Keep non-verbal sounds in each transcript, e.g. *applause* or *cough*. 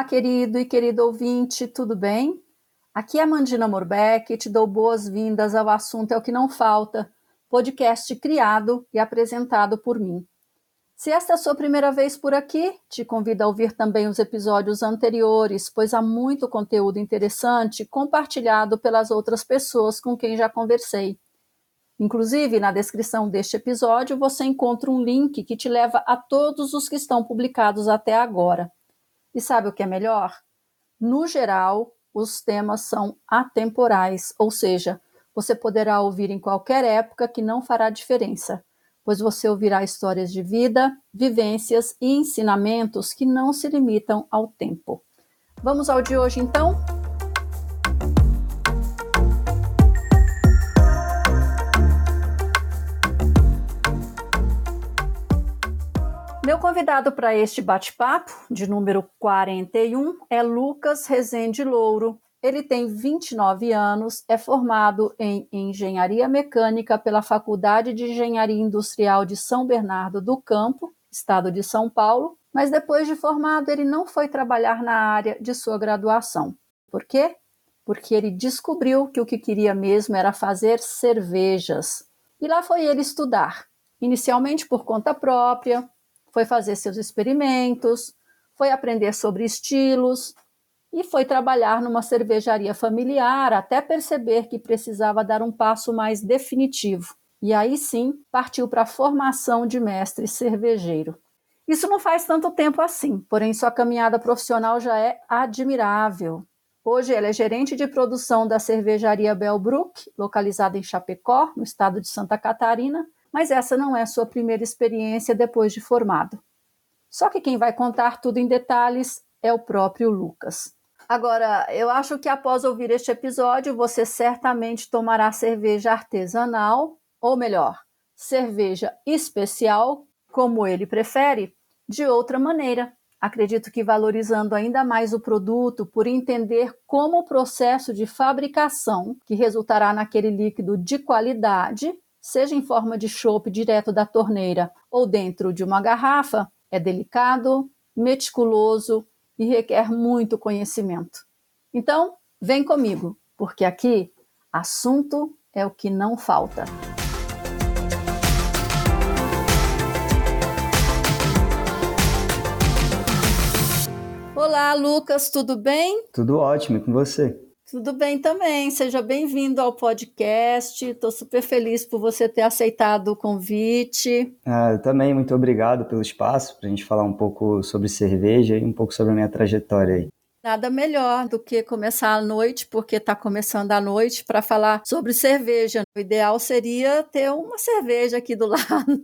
Olá, querido e querido ouvinte, tudo bem? Aqui é a Mandina Morbeck e te dou boas-vindas ao Assunto é o que Não Falta, podcast criado e apresentado por mim. Se esta é a sua primeira vez por aqui, te convido a ouvir também os episódios anteriores, pois há muito conteúdo interessante compartilhado pelas outras pessoas com quem já conversei. Inclusive, na descrição deste episódio você encontra um link que te leva a todos os que estão publicados até agora. E sabe o que é melhor? No geral, os temas são atemporais, ou seja, você poderá ouvir em qualquer época que não fará diferença, pois você ouvirá histórias de vida, vivências e ensinamentos que não se limitam ao tempo. Vamos ao de hoje então? Meu convidado para este bate-papo, de número 41, é Lucas Rezende Louro. Ele tem 29 anos, é formado em Engenharia Mecânica pela Faculdade de Engenharia Industrial de São Bernardo do Campo, estado de São Paulo, mas depois de formado ele não foi trabalhar na área de sua graduação. Por quê? Porque ele descobriu que o que queria mesmo era fazer cervejas. E lá foi ele estudar, inicialmente por conta própria, foi fazer seus experimentos, foi aprender sobre estilos e foi trabalhar numa cervejaria familiar até perceber que precisava dar um passo mais definitivo. E aí sim partiu para a formação de mestre cervejeiro. Isso não faz tanto tempo assim, porém sua caminhada profissional já é admirável. Hoje ele é gerente de produção da cervejaria Belbrook, localizada em Chapecó, no estado de Santa Catarina, mas essa não é sua primeira experiência depois de formado. Só que quem vai contar tudo em detalhes é o próprio Lucas. Agora, eu acho que após ouvir este episódio, você certamente tomará cerveja artesanal, ou melhor, cerveja especial, como ele prefere, de outra maneira. Acredito que valorizando ainda mais o produto por entender como o processo de fabricação, que resultará naquele líquido de qualidade, seja em forma de chope direto da torneira ou dentro de uma garrafa, é delicado, meticuloso e requer muito conhecimento. Então, vem comigo, porque aqui assunto é o que não falta. Olá, Lucas, tudo bem? Tudo ótimo, e com você? Tudo bem também, seja bem-vindo ao podcast. Estou super feliz por você ter aceitado o convite. Ah, eu também, muito obrigado pelo espaço para a gente falar um pouco sobre cerveja e um pouco sobre a minha trajetória aí. Nada melhor do que começar à noite, porque está começando à noite, para falar sobre cerveja. O ideal seria ter uma cerveja aqui do *laughs* lado.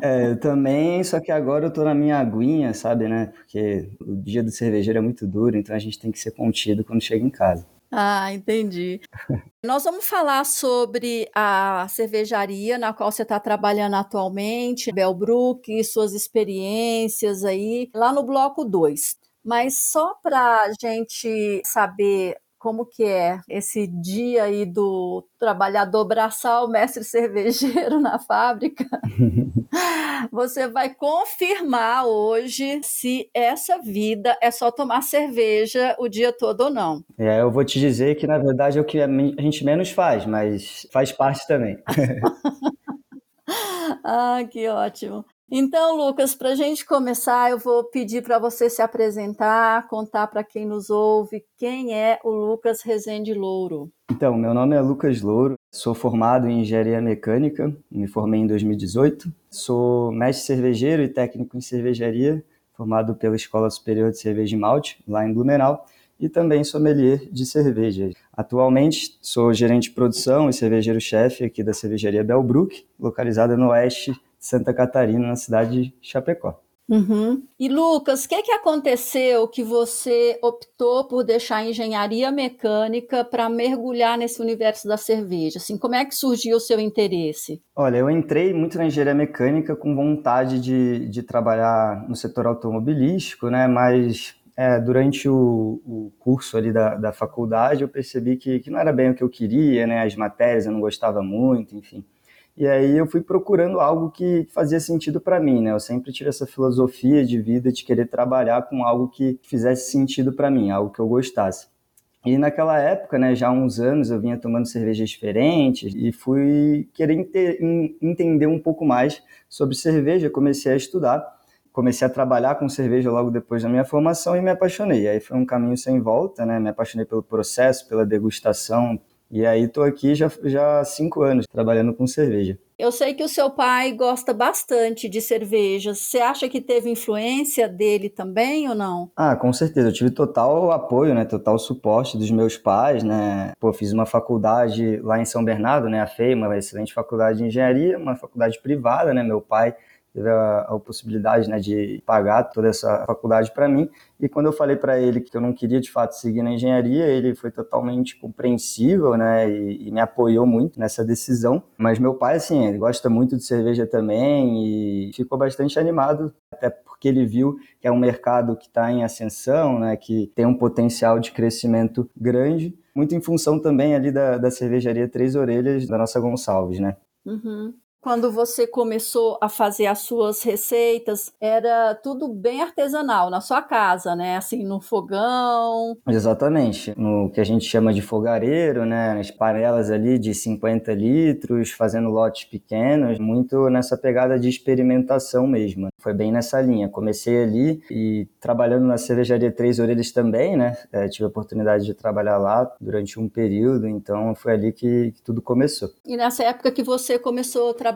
É, eu também, só que agora eu estou na minha aguinha, sabe, né? Porque o dia do cervejeiro é muito duro, então a gente tem que ser contido quando chega em casa. Ah, entendi. *laughs* Nós vamos falar sobre a cervejaria na qual você está trabalhando atualmente, Belbrook, suas experiências aí, lá no bloco 2. Mas só para a gente saber como que é esse dia aí do trabalhador braçal, mestre cervejeiro na fábrica. *laughs* Você vai confirmar hoje se essa vida é só tomar cerveja o dia todo ou não. É, eu vou te dizer que na verdade é o que a gente menos faz, mas faz parte também. *laughs* ah, que ótimo. Então, Lucas, para a gente começar, eu vou pedir para você se apresentar, contar para quem nos ouve quem é o Lucas Rezende Louro. Então, meu nome é Lucas Louro, sou formado em engenharia mecânica, me formei em 2018, sou mestre cervejeiro e técnico em cervejaria, formado pela Escola Superior de Cerveja e Malte, lá em Blumenau, e também sommelier de cerveja. Atualmente sou gerente de produção e cervejeiro-chefe aqui da cervejaria Belbrook, localizada no oeste Santa Catarina, na cidade de Chapecó. Uhum. E Lucas, o que, que aconteceu que você optou por deixar a engenharia mecânica para mergulhar nesse universo da cerveja? Assim, como é que surgiu o seu interesse? Olha, eu entrei muito na engenharia mecânica com vontade de, de trabalhar no setor automobilístico, né? Mas é, durante o, o, curso ali da, da faculdade eu percebi que, que não era bem o que eu queria, né? As matérias eu não gostava muito, enfim. E aí eu fui procurando algo que fazia sentido para mim, né? Eu sempre tive essa filosofia de vida de querer trabalhar com algo que fizesse sentido para mim, algo que eu gostasse. E naquela época, né, já há uns anos, eu vinha tomando cervejas diferentes e fui querer entender um pouco mais sobre cerveja, comecei a estudar, comecei a trabalhar com cerveja logo depois da minha formação e me apaixonei. Aí foi um caminho sem volta, né? Me apaixonei pelo processo, pela degustação, e aí tô aqui já, já há cinco anos trabalhando com cerveja. Eu sei que o seu pai gosta bastante de cervejas. Você acha que teve influência dele também ou não? Ah, com certeza. Eu tive total apoio, né? Total suporte dos meus pais, né? Pô, fiz uma faculdade lá em São Bernardo, né? A FEI, uma excelente faculdade de engenharia, uma faculdade privada, né? Meu pai teve a, a possibilidade né, de pagar toda essa faculdade para mim. E quando eu falei para ele que eu não queria de fato seguir na engenharia, ele foi totalmente compreensível, né, e, e, me apoiou muito nessa decisão. Mas meu pai, assim, ele gosta muito de cerveja também e ficou bastante animado, até porque ele viu que é um mercado que está em ascensão, né, que tem um potencial de crescimento grande, muito em função também ali da, da cervejaria Três Orelhas da nossa Gonçalves, né. Uhum quando você começou a fazer as suas receitas, era tudo bem artesanal na sua casa, né? Assim, no fogão. Exatamente. No que a gente chama de fogareiro, né? As panelas ali de 50 litros, fazendo lotes pequenos, muito nessa pegada de experimentação mesmo. Foi bem nessa linha. Comecei ali e trabalhando na cervejaria Três Orelhas também, né? É, tive a oportunidade de trabalhar lá durante um período, então foi ali que, que tudo começou. E nessa época que você começou a trabalhar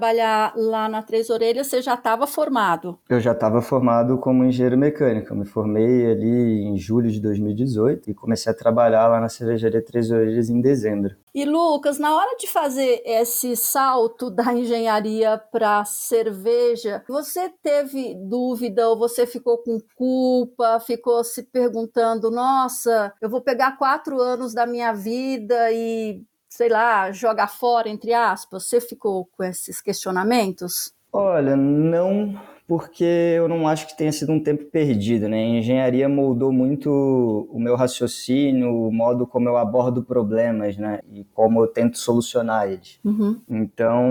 lá na Três Orelhas, você já estava formado? Eu já estava formado como engenheiro mecânico. Eu me formei ali em julho de 2018 e comecei a trabalhar lá na cervejaria Três Orelhas em dezembro. E Lucas, na hora de fazer esse salto da engenharia para cerveja, você teve dúvida ou você ficou com culpa, ficou se perguntando: nossa, eu vou pegar quatro anos da minha vida e sei lá, jogar fora, entre aspas? Você ficou com esses questionamentos? Olha, não porque eu não acho que tenha sido um tempo perdido, né? A engenharia moldou muito o meu raciocínio, o modo como eu abordo problemas, né? E como eu tento solucionar eles. Uhum. Então,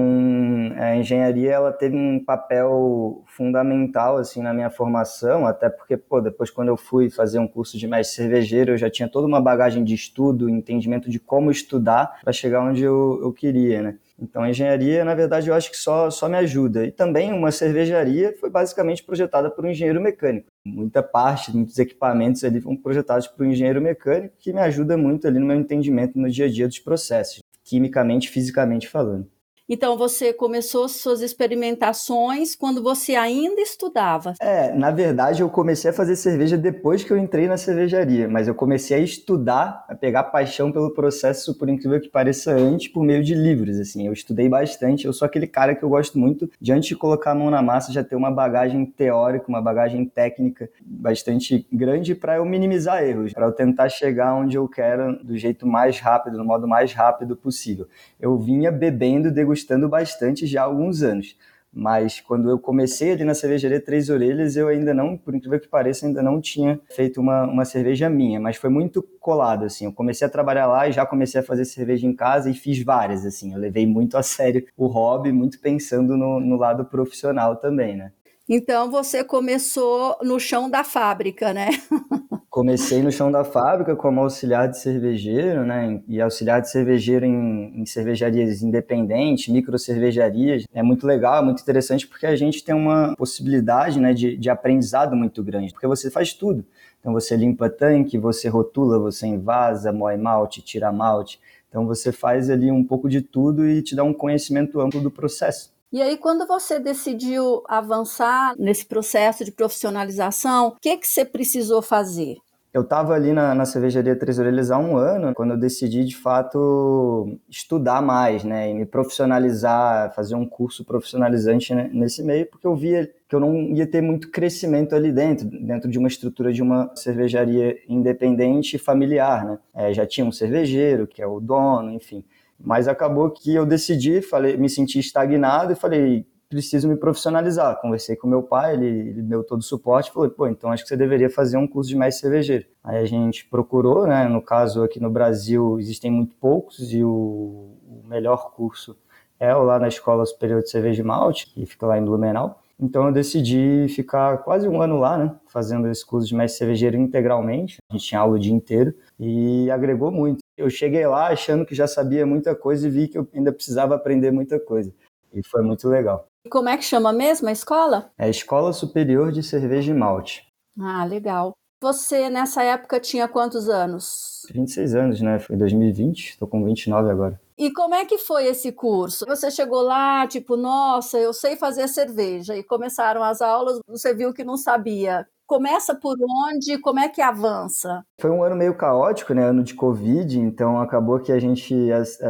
a engenharia ela teve um papel fundamental assim na minha formação, até porque pô, depois quando eu fui fazer um curso de mestre cervejeiro, eu já tinha toda uma bagagem de estudo, entendimento de como estudar para chegar onde eu, eu queria, né? Então, a engenharia, na verdade, eu acho que só, só me ajuda. E também uma cervejaria foi basicamente projetada por um engenheiro mecânico. Muita parte, muitos equipamentos ali foram projetados por um engenheiro mecânico, que me ajuda muito ali no meu entendimento no dia a dia dos processos, quimicamente, fisicamente falando. Então você começou suas experimentações quando você ainda estudava? É, na verdade eu comecei a fazer cerveja depois que eu entrei na cervejaria, mas eu comecei a estudar, a pegar paixão pelo processo, por incrível que pareça, antes por meio de livros, assim. Eu estudei bastante, eu sou aquele cara que eu gosto muito de antes de colocar a mão na massa já ter uma bagagem teórica, uma bagagem técnica bastante grande para eu minimizar erros, para eu tentar chegar onde eu quero do jeito mais rápido, do modo mais rápido possível. Eu vinha bebendo, degustando gostando bastante já há alguns anos. Mas quando eu comecei ali na cervejaria Três Orelhas, eu ainda não, por incrível que pareça, ainda não tinha feito uma, uma cerveja minha, mas foi muito colado, assim. Eu comecei a trabalhar lá e já comecei a fazer cerveja em casa e fiz várias, assim. Eu levei muito a sério o hobby, muito pensando no, no lado profissional também, né? Então você começou no chão da fábrica, né? *laughs* Comecei no chão da fábrica como auxiliar de cervejeiro, né? E auxiliar de cervejeiro em, em cervejarias independentes, micro cervejarias. É muito legal, é muito interessante porque a gente tem uma possibilidade, né, de, de aprendizado muito grande, porque você faz tudo. Então você limpa tanque, você rotula, você envasa, moe malte, tira malte. Então você faz ali um pouco de tudo e te dá um conhecimento amplo do processo. E aí, quando você decidiu avançar nesse processo de profissionalização, o que, que você precisou fazer? Eu estava ali na, na cervejaria Três Orelhas há um ano, quando eu decidi de fato estudar mais, né, e me profissionalizar, fazer um curso profissionalizante nesse meio, porque eu via que eu não ia ter muito crescimento ali dentro, dentro de uma estrutura de uma cervejaria independente e familiar, né. É, já tinha um cervejeiro, que é o dono, enfim. Mas acabou que eu decidi, falei, me senti estagnado e falei, preciso me profissionalizar. Conversei com meu pai, ele, ele deu todo o suporte, falou, pô, então acho que você deveria fazer um curso de mestre cervejeiro. Aí a gente procurou, né, no caso aqui no Brasil existem muito poucos e o, o melhor curso é lá na Escola Superior de Cerveja e Malte, que fica lá em Blumenau. Então eu decidi ficar quase um ano lá, né, fazendo esse curso de mestre cervejeiro integralmente. A gente tinha aula o dia inteiro e agregou muito. Eu cheguei lá achando que já sabia muita coisa e vi que eu ainda precisava aprender muita coisa. E foi muito legal. E como é que chama mesmo a escola? É a Escola Superior de Cerveja e Malte. Ah, legal. Você nessa época tinha quantos anos? 26 anos, né? Foi 2020, estou com 29 agora. E como é que foi esse curso? Você chegou lá, tipo, nossa, eu sei fazer cerveja, e começaram as aulas, você viu que não sabia. Começa por onde? Como é que avança? Foi um ano meio caótico, né? Ano de Covid, então acabou que a gente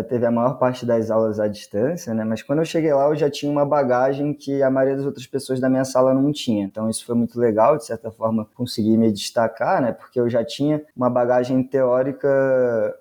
teve a maior parte das aulas à distância, né? Mas quando eu cheguei lá, eu já tinha uma bagagem que a maioria das outras pessoas da minha sala não tinha. Então isso foi muito legal, de certa forma, conseguir me destacar, né? Porque eu já tinha uma bagagem teórica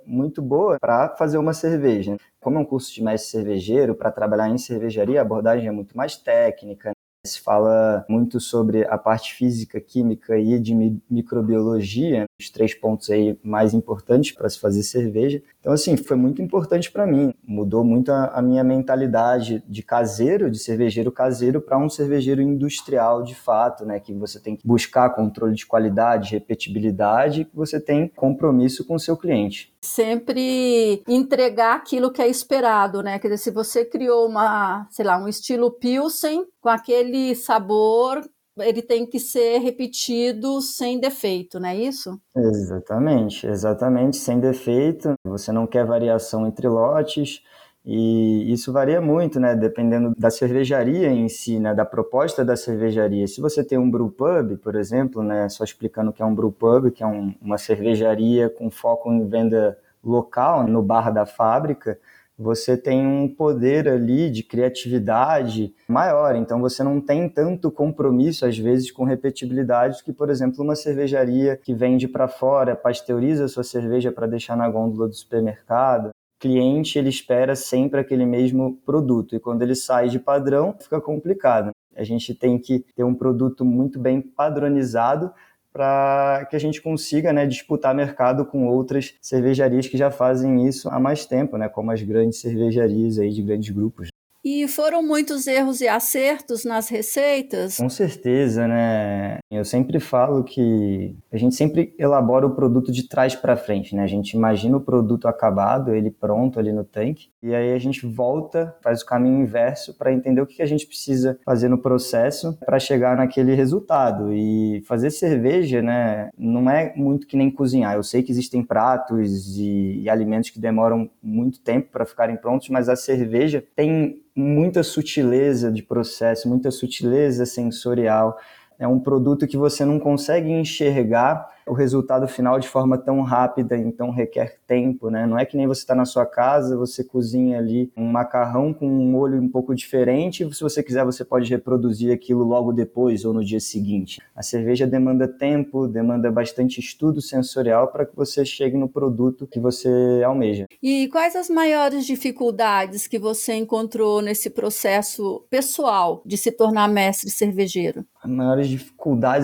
muito boa para fazer uma cerveja. Como é um curso de mestre cervejeiro, para trabalhar em cervejaria, a abordagem é muito mais técnica, se fala muito sobre a parte física, química e de microbiologia, os três pontos aí mais importantes para se fazer cerveja. Então, assim, foi muito importante para mim. Mudou muito a, a, minha mentalidade de caseiro, de cervejeiro caseiro, para um cervejeiro industrial de fato, né? Que você tem que buscar controle de qualidade, repetibilidade, que você tem compromisso com o seu cliente. Sempre entregar aquilo que é esperado, né? Quer dizer, se você criou uma, sei lá, um estilo Pilsen com aquele sabor ele tem que ser repetido sem defeito, não é isso? Exatamente, exatamente, sem defeito. Você não quer variação entre lotes. E isso varia muito, né? Dependendo da cervejaria em si, né? Da proposta da cervejaria. Se você tem um brew pub, por exemplo, né? Só explicando o que é um brew pub, que é um, uma cervejaria com foco em venda local, no bar da fábrica, você tem um poder ali de criatividade maior, então você não tem tanto compromisso às vezes com repetibilidade que, por exemplo, uma cervejaria que vende para fora, pasteuriza sua cerveja para deixar na gôndola do supermercado. O cliente ele espera sempre aquele mesmo produto e quando ele sai de padrão fica complicado. A gente tem que ter um produto muito bem padronizado para que a gente consiga né, disputar mercado com outras cervejarias que já fazem isso há mais tempo, né, como as grandes cervejarias aí de grandes grupos. E foram muitos erros e acertos nas receitas? Com certeza, né? Eu sempre falo que a gente sempre elabora o produto de trás para frente, né? A gente imagina o produto acabado, ele pronto ali no tanque, e aí a gente volta, faz o caminho inverso para entender o que a gente precisa fazer no processo para chegar naquele resultado. E fazer cerveja, né, não é muito que nem cozinhar. Eu sei que existem pratos e, e alimentos que demoram muito tempo para ficarem prontos, mas a cerveja tem muita sutileza de processo, muita sutileza sensorial. É um produto que você não consegue enxergar o resultado final de forma tão rápida, então requer tempo, né? Não é que nem você está na sua casa, você cozinha ali um macarrão com um molho um pouco diferente, se você quiser você pode reproduzir aquilo logo depois ou no dia seguinte. A cerveja demanda tempo, demanda bastante estudo sensorial para que você chegue no produto que você almeja. E quais as maiores dificuldades que você encontrou nesse processo pessoal de se tornar mestre cervejeiro? As maiores dificuldades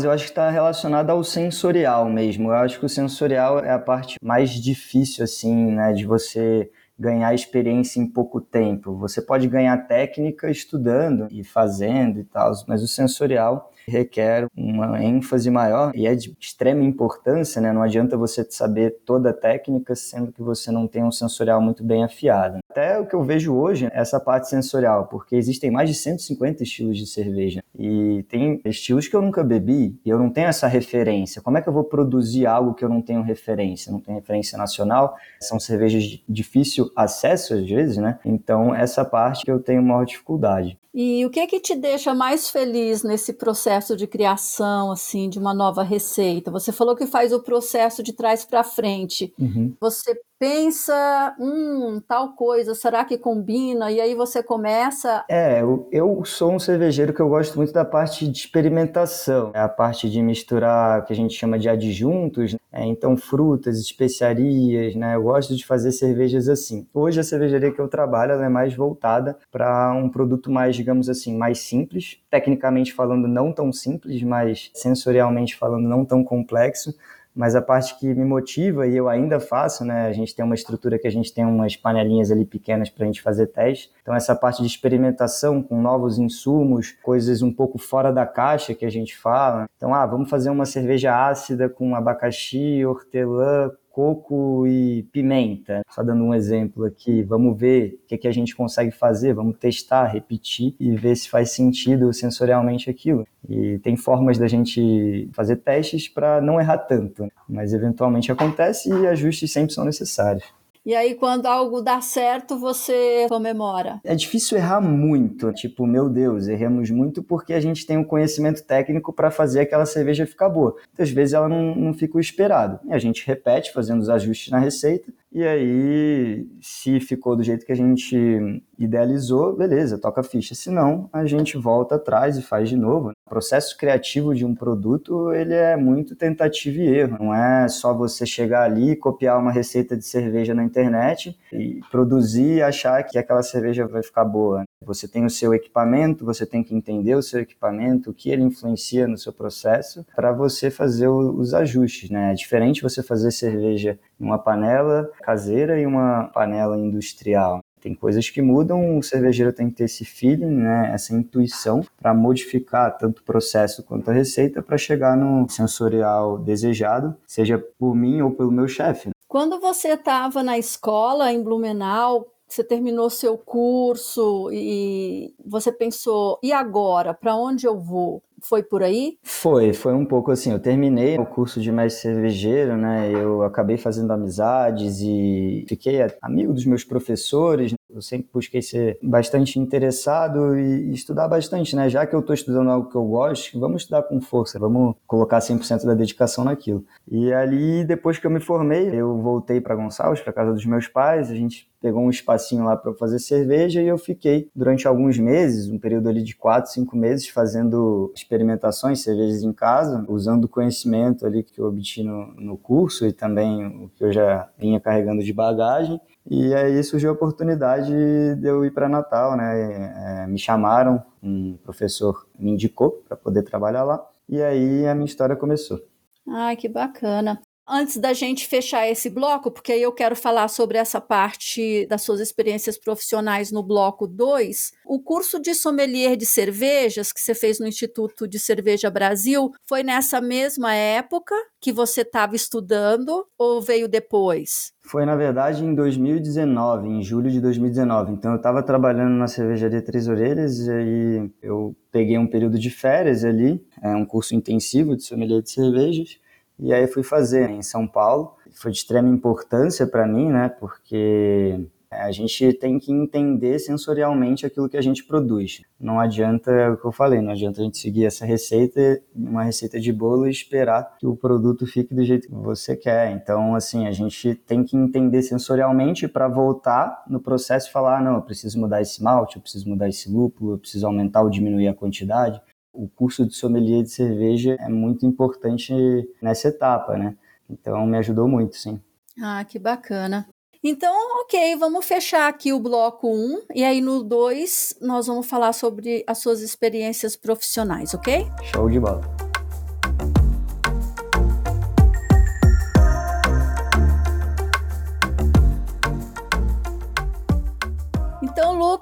eu acho que está relacionada ao sensorial mesmo. Eu acho que o sensorial é a parte mais difícil, assim, né, de você ganhar experiência em pouco tempo. Você pode ganhar técnica estudando e fazendo e tal, mas o sensorial requer uma ênfase maior e é de extrema importância, né? Não adianta você saber toda a técnica sendo que você não tem um sensorial muito bem afiado. Até o que eu vejo hoje é essa parte sensorial, porque existem mais de 150 estilos de cerveja e tem estilos que eu nunca bebi e eu não tenho essa referência. Como é que eu vou produzir algo que eu não tenho referência? Não tenho referência nacional, são cervejas de difícil acesso às vezes, né? Então essa parte que eu tenho maior dificuldade. E o que é que te deixa mais feliz nesse processo de criação, assim, de uma nova receita? Você falou que faz o processo de trás para frente. Uhum. Você pensa, hum, tal coisa, será que combina? E aí você começa. É, eu, eu sou um cervejeiro que eu gosto muito da parte de experimentação, é a parte de misturar o que a gente chama de adjuntos, né? então frutas, especiarias, né? Eu gosto de fazer cervejas assim. Hoje a cervejaria que eu trabalho é mais voltada para um produto mais, digamos assim, mais simples, tecnicamente falando não tão simples, mas sensorialmente falando não tão complexo mas a parte que me motiva e eu ainda faço, né? A gente tem uma estrutura que a gente tem umas panelinhas ali pequenas para a gente fazer teste. Então essa parte de experimentação com novos insumos, coisas um pouco fora da caixa que a gente fala. Então, ah, vamos fazer uma cerveja ácida com abacaxi, hortelã, coco e pimenta. Só dando um exemplo aqui, vamos ver o que, que a gente consegue fazer, vamos testar, repetir e ver se faz sentido sensorialmente aquilo. E tem formas da gente fazer testes para não errar tanto, mas eventualmente acontece e ajustes sempre são necessários. E aí, quando algo dá certo, você comemora. É difícil errar muito. Tipo, meu Deus, erramos muito porque a gente tem um conhecimento técnico para fazer aquela cerveja ficar boa. Muitas vezes ela não, não fica o esperado. E a gente repete fazendo os ajustes na receita e aí, se ficou do jeito que a gente idealizou, beleza, toca ficha. Se não, a gente volta atrás e faz de novo. O processo criativo de um produto, ele é muito tentativa e erro. Não é só você chegar ali, copiar uma receita de cerveja na internet e produzir e achar que aquela cerveja vai ficar boa. Você tem o seu equipamento, você tem que entender o seu equipamento, o que ele influencia no seu processo, para você fazer os ajustes, né? É diferente você fazer cerveja em uma panela caseira e uma panela industrial. Tem coisas que mudam, o cervejeiro tem que ter esse feeling, né, essa intuição para modificar tanto o processo quanto a receita para chegar no sensorial desejado, seja por mim ou pelo meu chefe. Quando você estava na escola em Blumenau, você terminou seu curso e você pensou, e agora? Para onde eu vou? Foi por aí? Foi, foi um pouco assim. Eu terminei o curso de mestre cervejeiro, né? Eu acabei fazendo amizades e fiquei amigo dos meus professores. Eu sempre busquei ser bastante interessado e estudar bastante, né? Já que eu estou estudando algo que eu gosto, vamos estudar com força, vamos colocar 100% da dedicação naquilo. E ali, depois que eu me formei, eu voltei para Gonçalves, para casa dos meus pais. A gente pegou um espacinho lá para fazer cerveja e eu fiquei durante alguns meses, um período ali de quatro, cinco meses, fazendo experimentações, cervejas em casa, usando o conhecimento ali que eu obtive no, no curso e também o que eu já vinha carregando de bagagem. E aí surgiu a oportunidade de eu ir para Natal, né? É, me chamaram, um professor me indicou para poder trabalhar lá. E aí a minha história começou. Ai, que bacana. Antes da gente fechar esse bloco, porque aí eu quero falar sobre essa parte das suas experiências profissionais no bloco 2, o curso de sommelier de cervejas que você fez no Instituto de Cerveja Brasil foi nessa mesma época que você estava estudando ou veio depois? Foi, na verdade, em 2019, em julho de 2019. Então, eu estava trabalhando na cervejaria Três Orelhas e aí eu peguei um período de férias ali, é um curso intensivo de sommelier de cervejas, e aí fui fazer em São Paulo. Foi de extrema importância para mim, né? Porque a gente tem que entender sensorialmente aquilo que a gente produz. Não adianta, é o que eu falei, não adianta a gente seguir essa receita, uma receita de bolo e esperar que o produto fique do jeito que você quer. Então, assim, a gente tem que entender sensorialmente para voltar no processo e falar, ah, não, eu preciso mudar esse malte, eu preciso mudar esse lúpulo, eu preciso aumentar ou diminuir a quantidade o curso de sommelier de cerveja é muito importante nessa etapa, né? Então me ajudou muito, sim. Ah, que bacana. Então, ok, vamos fechar aqui o bloco 1 e aí no 2 nós vamos falar sobre as suas experiências profissionais, ok? Show de bola.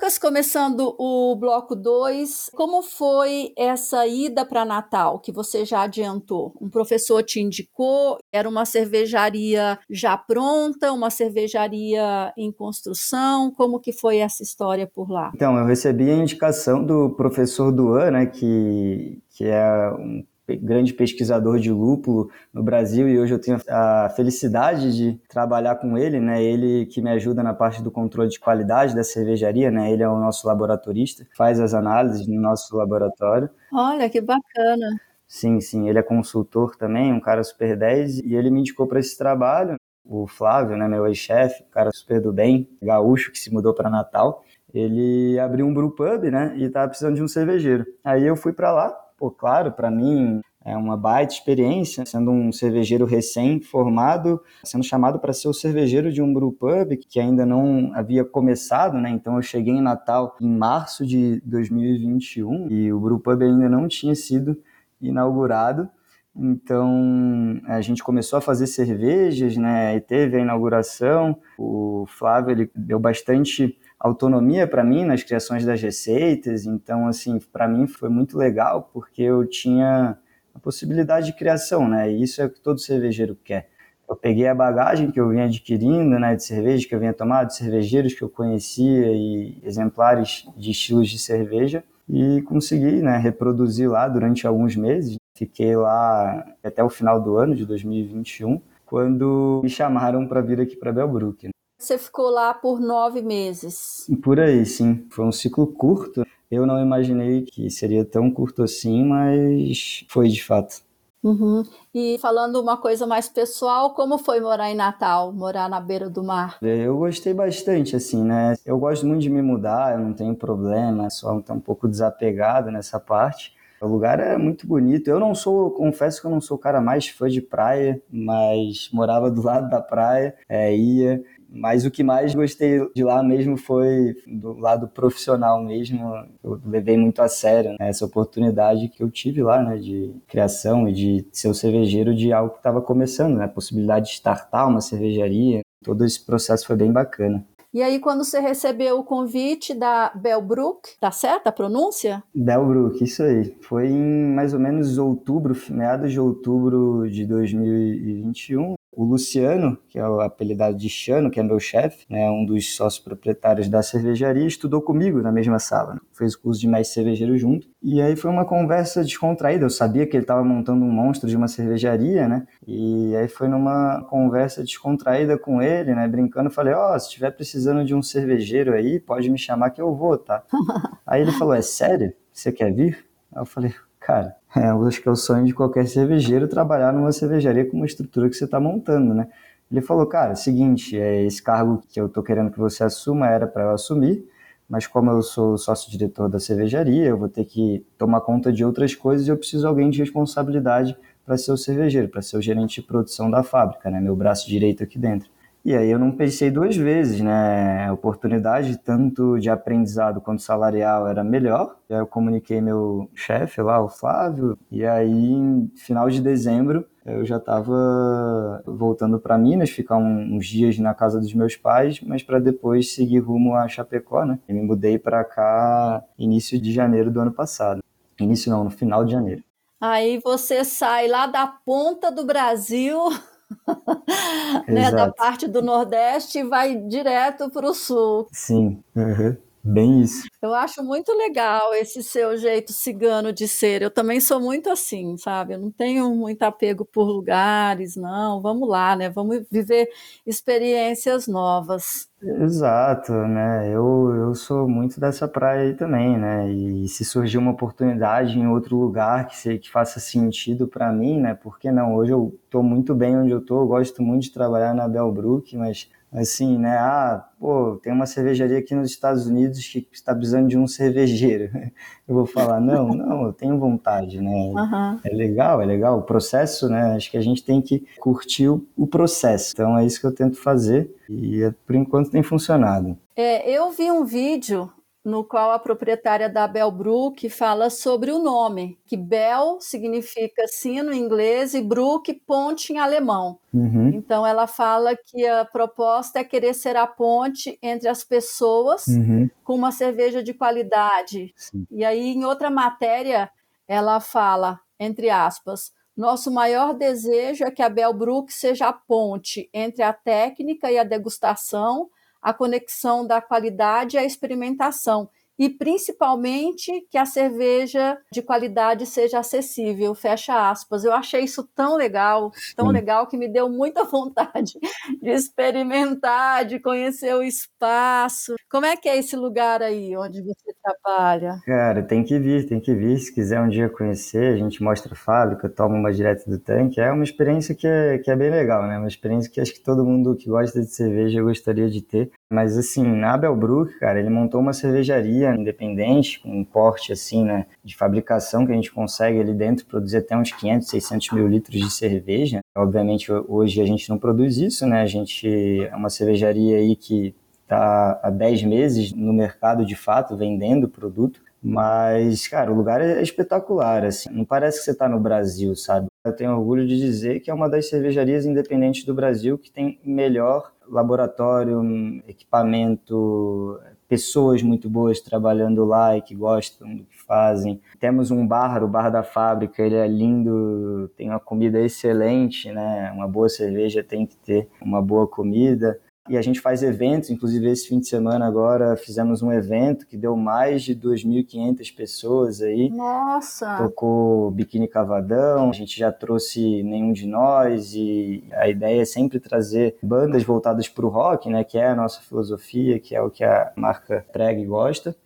Lucas, começando o bloco 2, como foi essa ida para Natal que você já adiantou? Um professor te indicou? Era uma cervejaria já pronta, uma cervejaria em construção? Como que foi essa história por lá? Então, eu recebi a indicação do professor Duan, né, que, que é um grande pesquisador de lúpulo no Brasil e hoje eu tenho a felicidade de trabalhar com ele, né? Ele que me ajuda na parte do controle de qualidade da cervejaria, né? Ele é o nosso laboratorista, faz as análises no nosso laboratório. Olha que bacana. Sim, sim, ele é consultor também, um cara super 10 e ele me indicou para esse trabalho. O Flávio, né, meu ex-chefe, cara super do bem, gaúcho que se mudou para Natal, ele abriu um brew pub, né, e tava precisando de um cervejeiro. Aí eu fui para lá, Pô, claro, para mim é uma baita experiência, sendo um cervejeiro recém-formado, sendo chamado para ser o cervejeiro de um brewpub que ainda não havia começado, né? Então eu cheguei em Natal em março de 2021 e o brewpub ainda não tinha sido inaugurado. Então a gente começou a fazer cervejas, né? E teve a inauguração. O Flávio ele deu bastante autonomia para mim nas criações das receitas. Então assim, para mim foi muito legal porque eu tinha a possibilidade de criação, né? E isso é o que todo cervejeiro quer. Eu peguei a bagagem que eu vinha adquirindo, né, de cerveja que eu vinha tomando, de cervejeiros que eu conhecia e exemplares de estilos de cerveja e consegui, né, reproduzir lá durante alguns meses. Fiquei lá até o final do ano de 2021, quando me chamaram para vir aqui para Belbrook. Você ficou lá por nove meses? Por aí, sim. Foi um ciclo curto. Eu não imaginei que seria tão curto assim, mas foi de fato. Uhum. E falando uma coisa mais pessoal, como foi morar em Natal, morar na beira do mar? Eu gostei bastante, assim, né? Eu gosto muito de me mudar, eu não tenho problema, só estou um pouco desapegado nessa parte. O lugar é muito bonito. Eu não sou, confesso que eu não sou o cara mais fã de praia, mas morava do lado da praia, é, ia. Mas o que mais gostei de lá mesmo foi do lado profissional mesmo. Eu levei muito a sério né, essa oportunidade que eu tive lá, né, de criação e de ser o cervejeiro de algo que estava começando, né, a possibilidade de startar uma cervejaria. Todo esse processo foi bem bacana. E aí, quando você recebeu o convite da Belbrook, tá certa a pronúncia? Belbrook, isso aí. Foi em mais ou menos outubro, meados de outubro de 2021. O Luciano, que é o apelidado de Chano, que é meu chefe, né, um dos sócios proprietários da cervejaria, estudou comigo na mesma sala. Né? Fez o curso de mestre cervejeiro junto. E aí foi uma conversa descontraída. Eu sabia que ele estava montando um monstro de uma cervejaria, né? E aí foi numa conversa descontraída com ele, né? Brincando, falei: Ó, oh, se estiver precisando de um cervejeiro aí, pode me chamar que eu vou, tá? *laughs* aí ele falou: É sério? Você quer vir? Aí eu falei: Cara, é, acho que é o sonho de qualquer cervejeiro trabalhar numa cervejaria com uma estrutura que você está montando, né? Ele falou, cara, seguinte, é, esse cargo que eu tô querendo que você assuma era para eu assumir, mas como eu sou sócio-diretor da cervejaria, eu vou ter que tomar conta de outras coisas e eu preciso de alguém de responsabilidade para ser o cervejeiro, para ser o gerente de produção da fábrica, né? Meu braço direito aqui dentro. E aí eu não pensei duas vezes, né? A oportunidade tanto de aprendizado quanto salarial era melhor. E aí eu comuniquei meu chefe lá, o Flávio, e aí em final de dezembro eu já estava voltando para Minas, ficar um, uns dias na casa dos meus pais, mas para depois seguir rumo a Chapecó, né? E me mudei para cá início de janeiro do ano passado. Início não, no final de janeiro. Aí você sai lá da ponta do Brasil *laughs* *laughs* né, da parte do Nordeste e vai direto para o Sul. Sim, uhum. Bem isso. Eu acho muito legal esse seu jeito cigano de ser. Eu também sou muito assim, sabe? Eu não tenho muito apego por lugares, não. Vamos lá, né? Vamos viver experiências novas. Exato, né? Eu, eu sou muito dessa praia aí também, né? E se surgir uma oportunidade em outro lugar que, se, que faça sentido para mim, né? Por que não? Hoje eu tô muito bem onde eu tô, eu gosto muito de trabalhar na Belbrook, mas assim, né? Ah, pô, tem uma cervejaria aqui nos Estados Unidos que está precisando de um cervejeiro. *laughs* Eu vou falar, não, não, eu tenho vontade, né? Uhum. É legal, é legal. O processo, né? Acho que a gente tem que curtir o, o processo. Então é isso que eu tento fazer e por enquanto tem funcionado. É, eu vi um vídeo no qual a proprietária da Bell Brook fala sobre o nome, que Bell significa sino em inglês e Brook ponte em alemão. Uhum. Então ela fala que a proposta é querer ser a ponte entre as pessoas uhum. com uma cerveja de qualidade. Sim. E aí em outra matéria ela fala, entre aspas, nosso maior desejo é que a Bell Brook seja a ponte entre a técnica e a degustação a conexão da qualidade a experimentação e principalmente que a cerveja de qualidade seja acessível, fecha aspas. Eu achei isso tão legal, tão Sim. legal que me deu muita *laughs* vontade de experimentar, de conhecer o espaço. Como é que é esse lugar aí onde você trabalha? Cara, tem que vir, tem que vir. Se quiser um dia conhecer, a gente mostra a fábrica, toma uma direto do tanque. É uma experiência que é, que é bem legal, né? Uma experiência que acho que todo mundo que gosta de cerveja gostaria de ter. Mas assim, na Belbrook, cara, ele montou uma cervejaria independente, com um porte assim, né, de fabricação que a gente consegue ali dentro produzir até uns 500, 600 mil litros de cerveja. Obviamente hoje a gente não produz isso, né? A gente é uma cervejaria aí que está há 10 meses no mercado de fato vendendo produto. Mas, cara, o lugar é espetacular, assim. Não parece que você está no Brasil, sabe? Eu tenho orgulho de dizer que é uma das cervejarias independentes do Brasil que tem melhor laboratório, equipamento, pessoas muito boas trabalhando lá e que gostam do que fazem. Temos um bar, o Bar da Fábrica, ele é lindo, tem uma comida excelente, né? Uma boa cerveja tem que ter uma boa comida. E a gente faz eventos, inclusive esse fim de semana agora fizemos um evento que deu mais de 2.500 pessoas aí. Nossa! Tocou Biquíni Cavadão, a gente já trouxe Nenhum de Nós e a ideia é sempre trazer bandas voltadas para o rock, né, que é a nossa filosofia, que é o que a marca prega e gosta.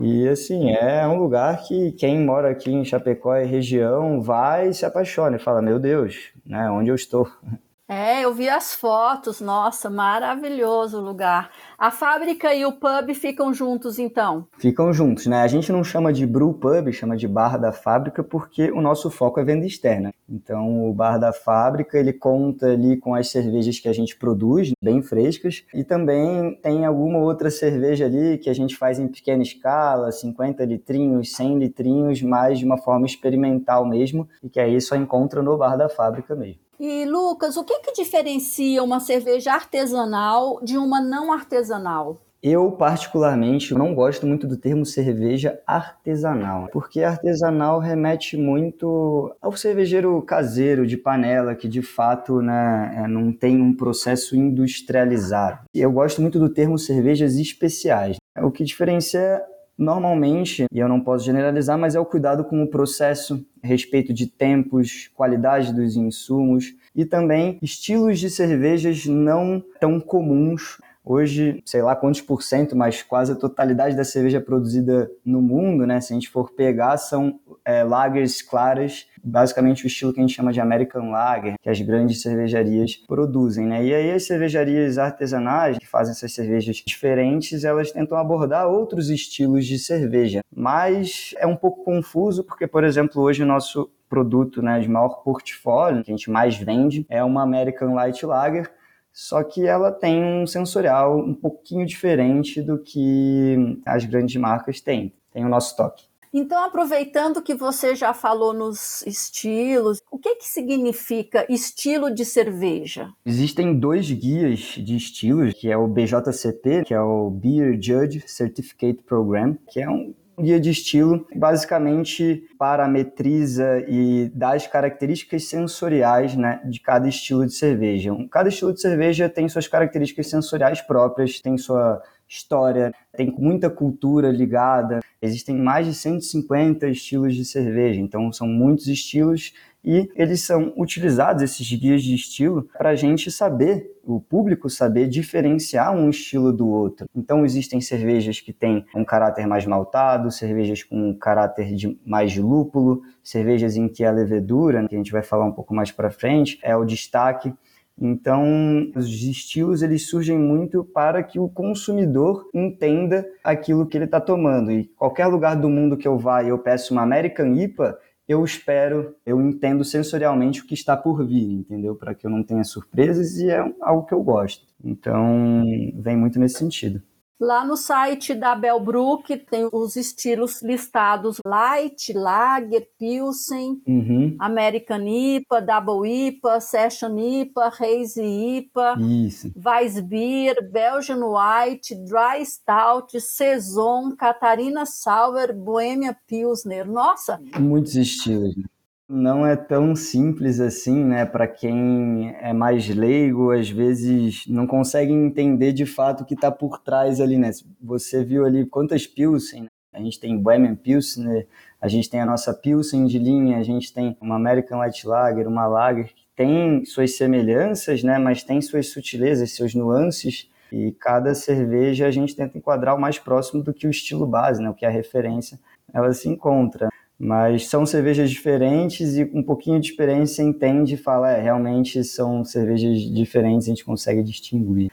E assim, é um lugar que quem mora aqui em Chapecó e região vai e se apaixona e fala: Meu Deus, né, onde eu estou? É, eu vi as fotos, nossa, maravilhoso o lugar. A fábrica e o pub ficam juntos, então? Ficam juntos, né? A gente não chama de brew pub, chama de bar da fábrica, porque o nosso foco é venda externa. Então, o bar da fábrica, ele conta ali com as cervejas que a gente produz, bem frescas, e também tem alguma outra cerveja ali que a gente faz em pequena escala, 50 litrinhos, 100 litrinhos, mas de uma forma experimental mesmo, e que aí só encontra no bar da fábrica mesmo. E Lucas, o que, que diferencia uma cerveja artesanal de uma não artesanal? Eu, particularmente, não gosto muito do termo cerveja artesanal, porque artesanal remete muito ao cervejeiro caseiro, de panela, que de fato né, é, não tem um processo industrializado. Eu gosto muito do termo cervejas especiais. O que diferencia Normalmente, e eu não posso generalizar, mas é o cuidado com o processo, respeito de tempos, qualidade dos insumos e também estilos de cervejas não tão comuns Hoje, sei lá quantos por cento, mas quase a totalidade da cerveja produzida no mundo, né? Se a gente for pegar, são é, lagers claras, basicamente o estilo que a gente chama de American Lager, que as grandes cervejarias produzem, né? E aí as cervejarias artesanais, que fazem essas cervejas diferentes, elas tentam abordar outros estilos de cerveja. Mas é um pouco confuso, porque, por exemplo, hoje o nosso produto né, de maior portfólio, que a gente mais vende, é uma American Light Lager, só que ela tem um sensorial um pouquinho diferente do que as grandes marcas têm. Tem o nosso toque. Então, aproveitando que você já falou nos estilos, o que, que significa estilo de cerveja? Existem dois guias de estilos, que é o BJCP, que é o Beer Judge Certificate Program, que é um guia de estilo basicamente parametriza e dá as características sensoriais né, de cada estilo de cerveja. Cada estilo de cerveja tem suas características sensoriais próprias, tem sua história, tem muita cultura ligada. Existem mais de 150 estilos de cerveja, então são muitos estilos e eles são utilizados, esses guias de estilo, para a gente saber, o público saber diferenciar um estilo do outro. Então existem cervejas que têm um caráter mais maltado, cervejas com um caráter de mais de lúpulo, cervejas em que a levedura, que a gente vai falar um pouco mais para frente, é o destaque. Então, os estilos eles surgem muito para que o consumidor entenda aquilo que ele está tomando. E qualquer lugar do mundo que eu vá e eu peço uma American IPA, eu espero, eu entendo sensorialmente o que está por vir, entendeu? Para que eu não tenha surpresas e é algo que eu gosto. Então, vem muito nesse sentido. Lá no site da Belbrook tem os estilos listados: Light, Lager, Pilsen, uhum. American IPA, Double IPA, Session IPA, Hazy IPA, Isso. Weissbier, Belgian White, Dry Stout, Saison, Catarina Sour, Bohemia Pilsner. Nossa! Muitos estilos. Né? Não é tão simples assim, né? Para quem é mais leigo, às vezes não consegue entender de fato o que está por trás ali, né? Você viu ali quantas Pilsen, né? A gente tem Bohemian Pilsner, a gente tem a nossa Pilsen de linha, a gente tem uma American Light Lager, uma Lager que tem suas semelhanças, né? Mas tem suas sutilezas, seus nuances. E cada cerveja a gente tenta enquadrar o mais próximo do que o estilo base, né? O que é a referência, ela se encontra. Mas são cervejas diferentes e um pouquinho de experiência entende e fala, é, realmente são cervejas diferentes, a gente consegue distinguir.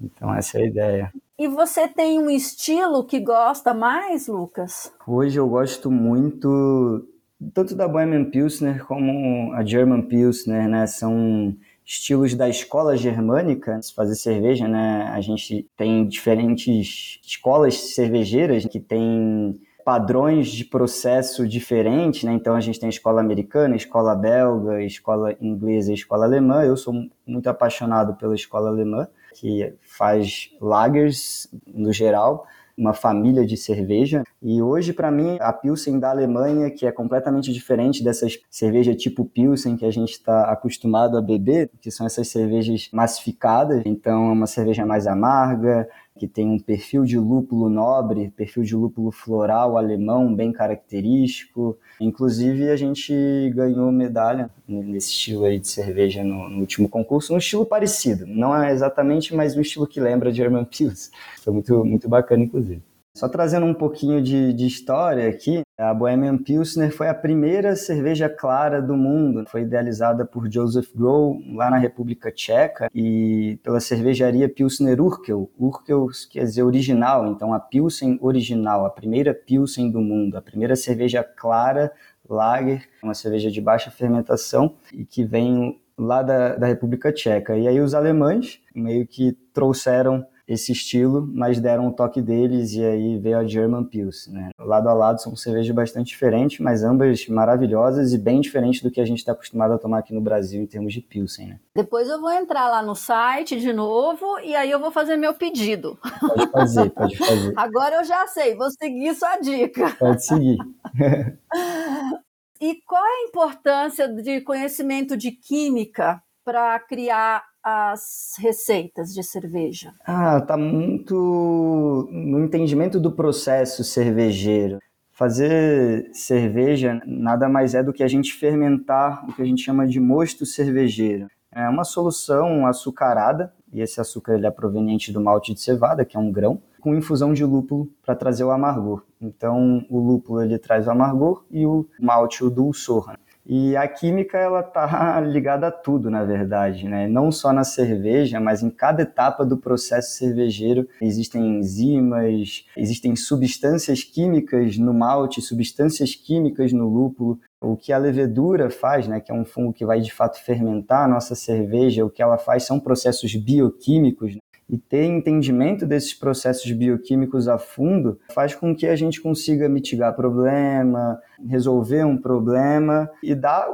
Então essa é a ideia. E você tem um estilo que gosta mais, Lucas? Hoje eu gosto muito tanto da Bohemian Pilsner como a German Pilsner, né? São estilos da escola germânica de fazer cerveja, né? A gente tem diferentes escolas cervejeiras que têm padrões de processo diferentes, né? Então a gente tem escola americana, escola belga, escola inglesa escola alemã. Eu sou muito apaixonado pela escola alemã, que faz lagers no geral uma família de cerveja. E hoje, para mim, a Pilsen da Alemanha, que é completamente diferente dessas cervejas tipo Pilsen que a gente está acostumado a beber, que são essas cervejas massificadas. Então, é uma cerveja mais amarga, que tem um perfil de lúpulo nobre, perfil de lúpulo floral alemão bem característico. Inclusive, a gente ganhou medalha nesse estilo aí de cerveja no, no último concurso, um estilo parecido. Não é exatamente, mas um estilo que lembra German Pils. Foi muito, muito bacana, inclusive. Só trazendo um pouquinho de, de, história aqui, a Bohemian Pilsner foi a primeira cerveja clara do mundo. Foi idealizada por Joseph Grohl lá na República Tcheca e pela cervejaria Pilsner Urkel. Urkel quer dizer original, então a Pilsen original, a primeira Pilsen do mundo, a primeira cerveja clara lager, uma cerveja de baixa fermentação e que vem lá da, da República Tcheca. E aí os alemães meio que trouxeram esse estilo, mas deram um toque deles e aí veio a German Pils, né? Lado a lado são cervejas bastante diferentes, mas ambas maravilhosas e bem diferentes do que a gente está acostumado a tomar aqui no Brasil em termos de Pilsen, né? Depois eu vou entrar lá no site de novo e aí eu vou fazer meu pedido. Pode fazer, pode fazer. *laughs* Agora eu já sei, vou seguir sua dica. Pode seguir. *laughs* e qual é a importância de conhecimento de química para criar as receitas de cerveja? Ah, tá muito no entendimento do processo cervejeiro. Fazer cerveja nada mais é do que a gente fermentar o que a gente chama de mosto cervejeiro. É uma solução açucarada, e esse açúcar ele é proveniente do malte de cevada, que é um grão, com infusão de lúpulo para trazer o amargor. Então, o lúpulo ele traz o amargor e o malte o dulçor. E a química ela tá *laughs* ligada a tudo, na verdade, né? Não só na cerveja, mas em cada etapa do processo cervejeiro existem enzimas, existem substâncias químicas no malte, substâncias químicas no lúpulo. O que a levedura faz, né, que é um fungo que vai de fato fermentar a nossa cerveja, o que ela faz são processos bioquímicos. Né? E ter entendimento desses processos bioquímicos a fundo faz com que a gente consiga mitigar problema, resolver um problema e dar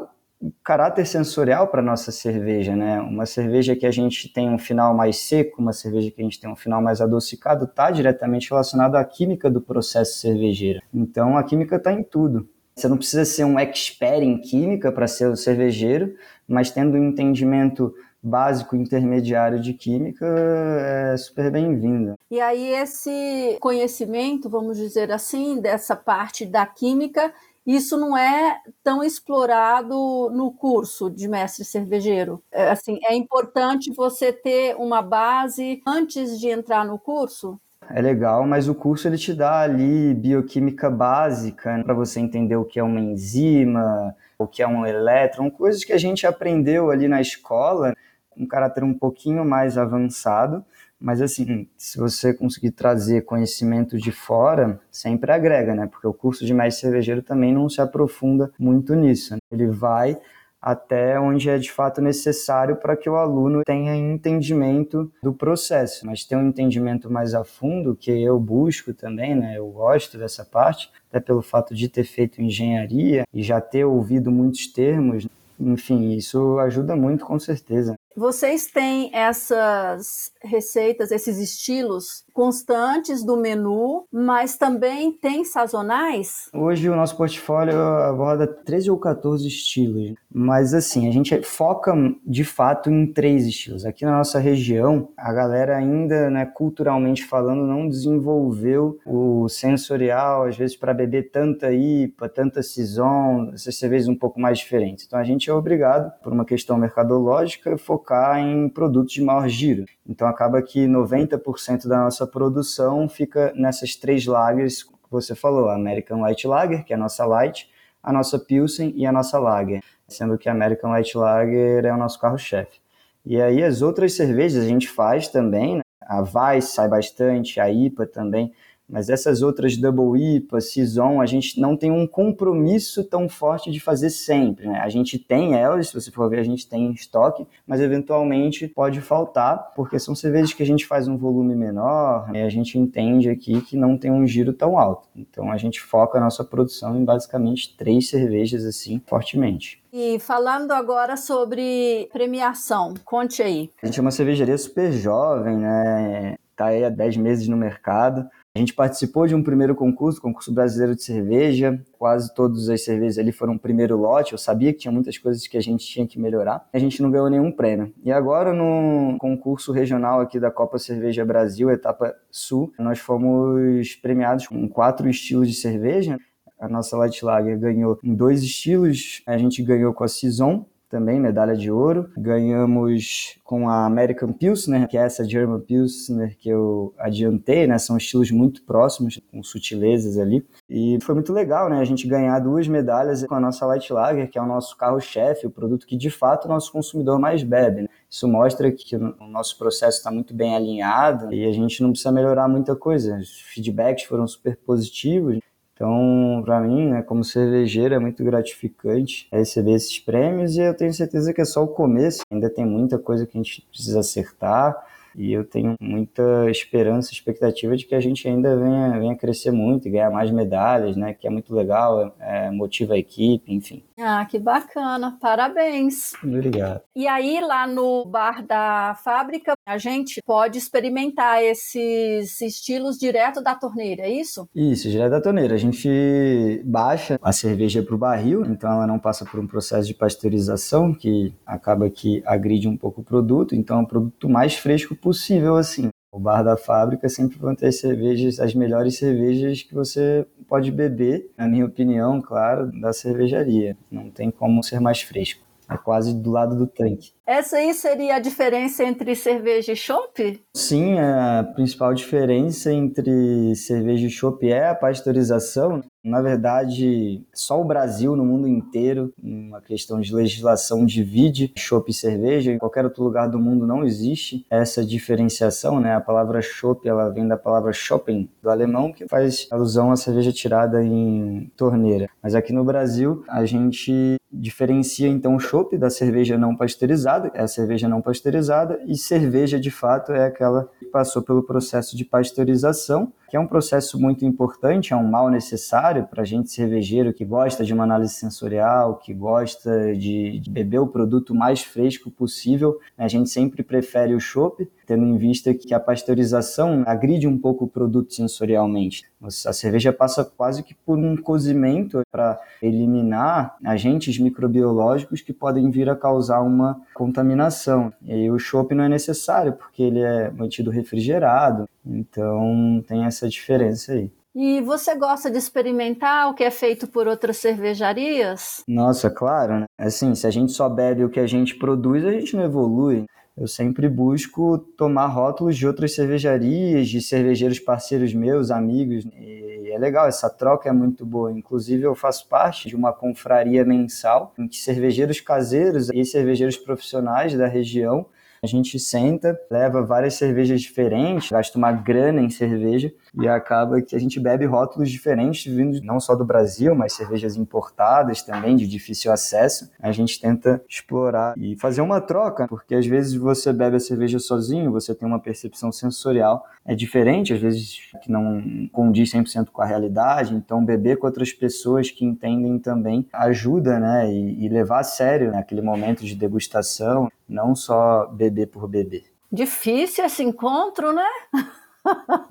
caráter sensorial para nossa cerveja, né? Uma cerveja que a gente tem um final mais seco, uma cerveja que a gente tem um final mais adocicado, está diretamente relacionado à química do processo cervejeiro. Então a química está em tudo. Você não precisa ser um expert em química para ser o cervejeiro, mas tendo um entendimento básico intermediário de química é super bem-vinda. E aí esse conhecimento, vamos dizer assim, dessa parte da química, isso não é tão explorado no curso de mestre cervejeiro. É, assim, é importante você ter uma base antes de entrar no curso? É legal, mas o curso ele te dá ali bioquímica básica né, para você entender o que é uma enzima, o que é um elétron, coisas que a gente aprendeu ali na escola um caráter um pouquinho mais avançado, mas assim, se você conseguir trazer conhecimento de fora, sempre agrega, né? Porque o curso de mestre cervejeiro também não se aprofunda muito nisso. Né? Ele vai até onde é de fato necessário para que o aluno tenha entendimento do processo, mas ter um entendimento mais a fundo, que eu busco também, né? Eu gosto dessa parte, até pelo fato de ter feito engenharia e já ter ouvido muitos termos, enfim, isso ajuda muito com certeza. Vocês têm essas receitas, esses estilos constantes do menu, mas também tem sazonais? Hoje o nosso portfólio aborda 13 ou 14 estilos, mas assim, a gente foca de fato em três estilos. Aqui na nossa região, a galera ainda, né, culturalmente falando, não desenvolveu o sensorial, às vezes para beber tanta IPA, tanta Saison, essas cervejas um pouco mais diferentes. Então a gente é obrigado, por uma questão mercadológica, focar em produtos de maior giro. Então acaba que 90% da nossa produção fica nessas três lagers que você falou, a American Light Lager, que é a nossa light, a nossa Pilsen e a nossa Lager, sendo que a American Light Lager é o nosso carro-chefe. E aí as outras cervejas a gente faz também, né? a Weiss sai bastante, a IPA também, Mas essas outras Double IPA, Saison, a gente não tem um compromisso tão forte de fazer sempre, né? A gente tem elas, se você for ver, a gente tem em estoque, mas eventualmente pode faltar, porque são cervejas que a gente faz um volume menor e a gente entende aqui que não tem um giro tão alto. Então a gente foca a nossa produção em basicamente três cervejas assim, fortemente. E falando agora sobre premiação, conte aí. A gente é uma cervejaria super jovem, né? Tá aí há 10 meses no mercado. A gente participou de um primeiro concurso, concurso brasileiro de cerveja. Quase todas as cervejas ali foram primeiro lote. Eu sabia que tinha muitas coisas que a gente tinha que melhorar. A gente não ganhou nenhum prêmio. E agora, no concurso regional aqui da Copa Cerveja Brasil, etapa Sul, nós fomos premiados com quatro estilos de cerveja. A nossa Light Lager ganhou em dois estilos. A gente ganhou com a Saison, também medalha de ouro. Ganhamos com a American Pilsner, que é essa German Pilsner que eu adiantei, né? São estilos muito próximos, com sutilezas ali. E foi muito legal, né? A gente ganhar duas medalhas com a nossa Light Lager, que é o nosso carro-chefe, o produto que de fato o nosso consumidor mais bebe. Né? Isso mostra que o nosso processo está muito bem alinhado e a gente não precisa melhorar muita coisa. Os feedbacks foram super positivos. Então, para mim, né, como cervejeiro, é muito gratificante receber esses prêmios e eu tenho certeza que é só o começo. Ainda tem muita coisa que a gente precisa acertar e eu tenho muita esperança, expectativa de que a gente ainda venha, venha crescer muito e ganhar mais medalhas, né? Que é muito legal, é, motiva a equipe, enfim. Ah, que bacana, parabéns. Obrigado. E aí, lá no bar da fábrica, a gente pode experimentar esses estilos direto da torneira, é isso? Isso, direto da torneira. A gente baixa a cerveja para o barril, então ela não passa por um processo de pasteurização que acaba que agride um pouco o produto, então é um produto mais fresco possível assim. O bar da fábrica sempre vão ter cervejas, as melhores cervejas que você pode beber, na minha opinião, claro, da cervejaria. Não tem como ser mais fresco. É quase do lado do tanque. Essa aí seria a diferença entre cerveja e chopp? Sim, a principal diferença entre cerveja e chopp é a pasteurização. Na verdade, só o Brasil no mundo inteiro, uma questão de legislação, divide chopp e cerveja. Em qualquer outro lugar do mundo não existe essa diferenciação, né? A palavra chopp, ela vem da palavra shopping, do alemão, que faz alusão à cerveja tirada em torneira. Mas aqui no Brasil, a gente diferencia então o chopp da cerveja não pasteurizada é a cerveja não pasteurizada, e cerveja de fato é aquela que passou pelo processo de pasteurização, que é um processo muito importante, é um mal necessário para a gente cervejeiro que gosta de uma análise sensorial, que gosta de, de beber o produto mais fresco possível. A gente sempre prefere o chopp, tendo em vista que a pasteurização agride um pouco o produto sensorialmente. A cerveja passa quase que por um cozimento para eliminar agentes microbiológicos que podem vir a causar uma contaminação. E o chopp não é necessário, porque ele é mantido refrigerado, então tem essa diferença aí. E você gosta de experimentar o que é feito por outras cervejarias? Nossa, claro, né? Assim, se a gente só bebe o que a gente produz, a gente não evolui eu sempre busco tomar rótulos de outras cervejarias, de cervejeiros parceiros meus, amigos. E é legal, essa troca é muito boa. Inclusive, eu faço parte de uma confraria mensal em que cervejeiros caseiros e cervejeiros profissionais da região a gente senta, leva várias cervejas diferentes, gasta uma grana em cerveja e acaba que a gente bebe rótulos diferentes, vindo não só do Brasil, mas cervejas importadas também, de difícil acesso. A gente tenta explorar e fazer uma troca, porque às vezes você bebe a cerveja sozinho, você tem uma percepção sensorial é diferente, às vezes que não condiz 100% com a realidade, então beber com outras pessoas que entendem também ajuda, né, e, e levar a sério né, aquele momento de degustação, não só beber por beber. Difícil esse encontro, né? *laughs*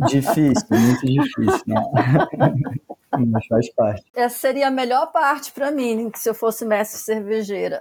Difícil, muito difícil, né? *laughs* Mas faz parte. Essa seria a melhor parte para mim, se eu fosse mestre cervejeira.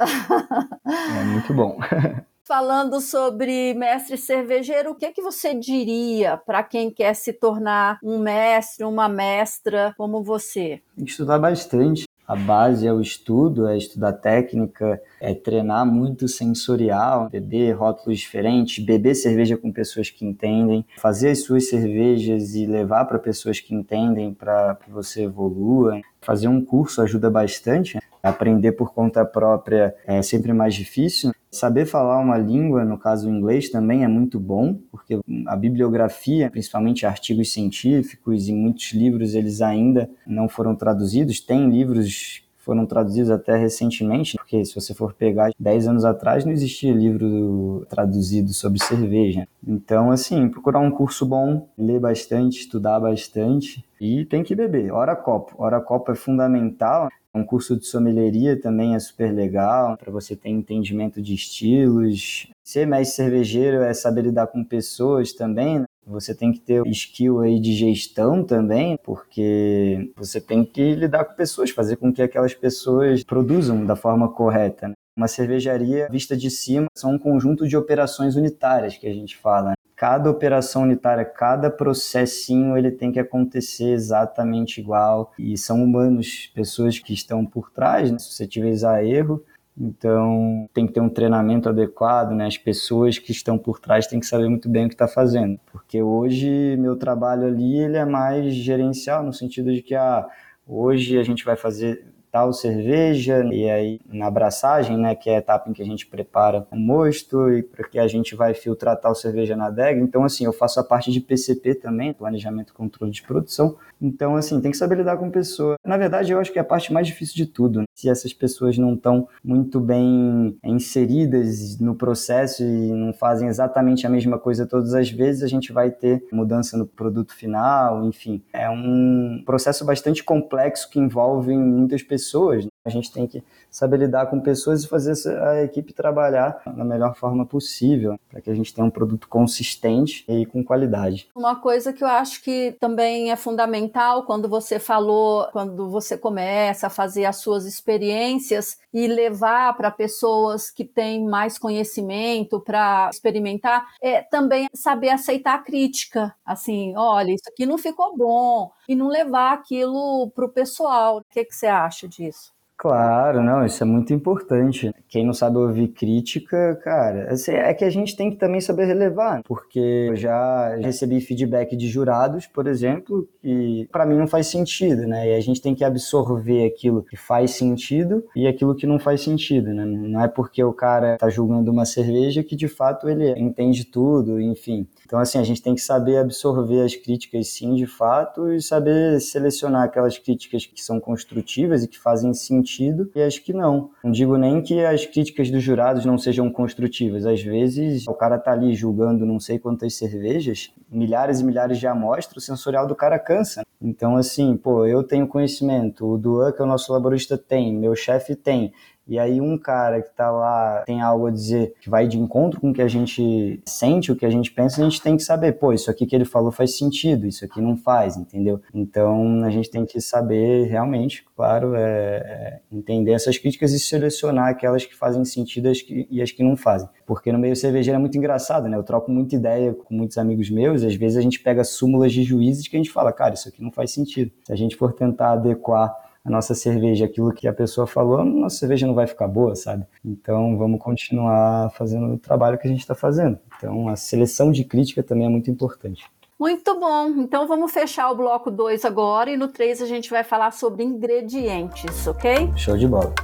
É muito bom. *laughs* Falando sobre mestre cervejeiro, o que, que você diria para quem quer se tornar um mestre, uma mestra como você? Estudar bastante, a base é o estudo, é estudar técnica, é treinar muito sensorial, beber rótulos diferentes, beber cerveja com pessoas que entendem, fazer as suas cervejas e levar para pessoas que entendem para que você evolua, Fazer um curso ajuda bastante. Aprender por conta própria é sempre mais difícil. Saber falar uma língua, no caso o inglês, também é muito bom, porque a bibliografia, principalmente artigos científicos e muitos livros, eles ainda não foram traduzidos. Tem livros foram traduzidos até recentemente, porque se você for pegar 10 anos atrás não existia livro traduzido sobre cerveja. Então, assim, procurar um curso bom, ler bastante, estudar bastante e tem que beber. Hora copo. Hora copo é fundamental. Um curso de sommelieria também é super legal para você ter entendimento de estilos. Ser mestre cervejeiro é saber lidar com pessoas também. Né? Você tem que ter skill aí de gestão também, porque você tem que lidar com pessoas, fazer com que aquelas pessoas produzam da forma correta. Né? Uma cervejaria vista de cima são um conjunto de operações unitárias que a gente fala. Cada operação unitária, cada processinho, ele tem que acontecer exatamente igual. E são humanos, pessoas que estão por trás, né? suscetíveis a erro. Então, tem que ter um treinamento adequado, né? As pessoas que estão por trás têm que saber muito bem o que está fazendo. Porque hoje, meu trabalho ali, ele é mais gerencial, no sentido de que, ah, hoje a gente vai fazer tal cerveja, e aí na abraçagem, né, que é a etapa em que a gente prepara o mosto e porque a gente vai filtrar tal cerveja na adega. Então, assim, eu faço a parte de PCP também, planejamento e controle de produção. Então, assim, tem que saber lidar com pessoa. Na verdade, eu acho que é a parte mais difícil de tudo. Se essas pessoas não estão muito bem inseridas no processo e não fazem exatamente a mesma coisa todas as vezes, a gente vai ter mudança no produto final, enfim. É um processo bastante complexo que envolve muitas pessoas. A gente tem que saber lidar com pessoas e fazer a equipe trabalhar da melhor forma possível, para que a gente tenha um produto consistente e com qualidade. Uma coisa que eu acho que também é fundamental quando você falou, quando você começa a fazer as suas experiências e levar para pessoas que têm mais conhecimento para experimentar, é também saber aceitar a crítica. Assim, olha, isso aqui não ficou bom, e não levar aquilo para o pessoal. O que, que você acha disso? Claro, não, isso é muito importante. Quem não sabe ouvir crítica, cara, assim, é que a gente tem que também saber relevar, porque eu já recebi feedback de jurados, por exemplo, que para mim não faz sentido, né? E a gente tem que absorver aquilo que faz sentido e aquilo que não faz sentido, né? Não é porque o cara tá julgando uma cerveja que de fato ele entende tudo, enfim. Então, assim, a gente tem que saber absorver as críticas, sim, de fato, e saber selecionar aquelas críticas que são construtivas e que fazem sentido e as que não. Não digo nem que as críticas dos jurados não sejam construtivas. Às vezes, o cara tá ali julgando não sei quantas cervejas, milhares e milhares de amostras, o sensorial do cara cansa. Então, assim, pô, eu tenho conhecimento, o Duan, que é o nosso laborista, tem, meu chefe tem e aí um cara que está lá tem algo a dizer que vai de encontro com o que a gente sente, o que a gente pensa, a gente tem que saber, pô, isso aqui que ele falou faz sentido, isso aqui não faz, entendeu? Então a gente tem que saber realmente, claro, é, é entender essas críticas e selecionar aquelas que fazem sentido e as que não fazem. Porque no meio cervejeiro é muito engraçado, né? Eu troco muita ideia com muitos amigos meus, às vezes a gente pega súmulas de juízes que a gente fala, cara, isso aqui não faz sentido. Se a gente for tentar adequar a nossa cerveja, aquilo que a pessoa falou, a nossa cerveja não vai ficar boa, sabe? Então vamos continuar fazendo o trabalho que a gente está fazendo. Então a seleção de crítica também é muito importante. Muito bom. Então vamos fechar o bloco 2 agora e no 3 a gente vai falar sobre ingredientes, ok? Show de bola.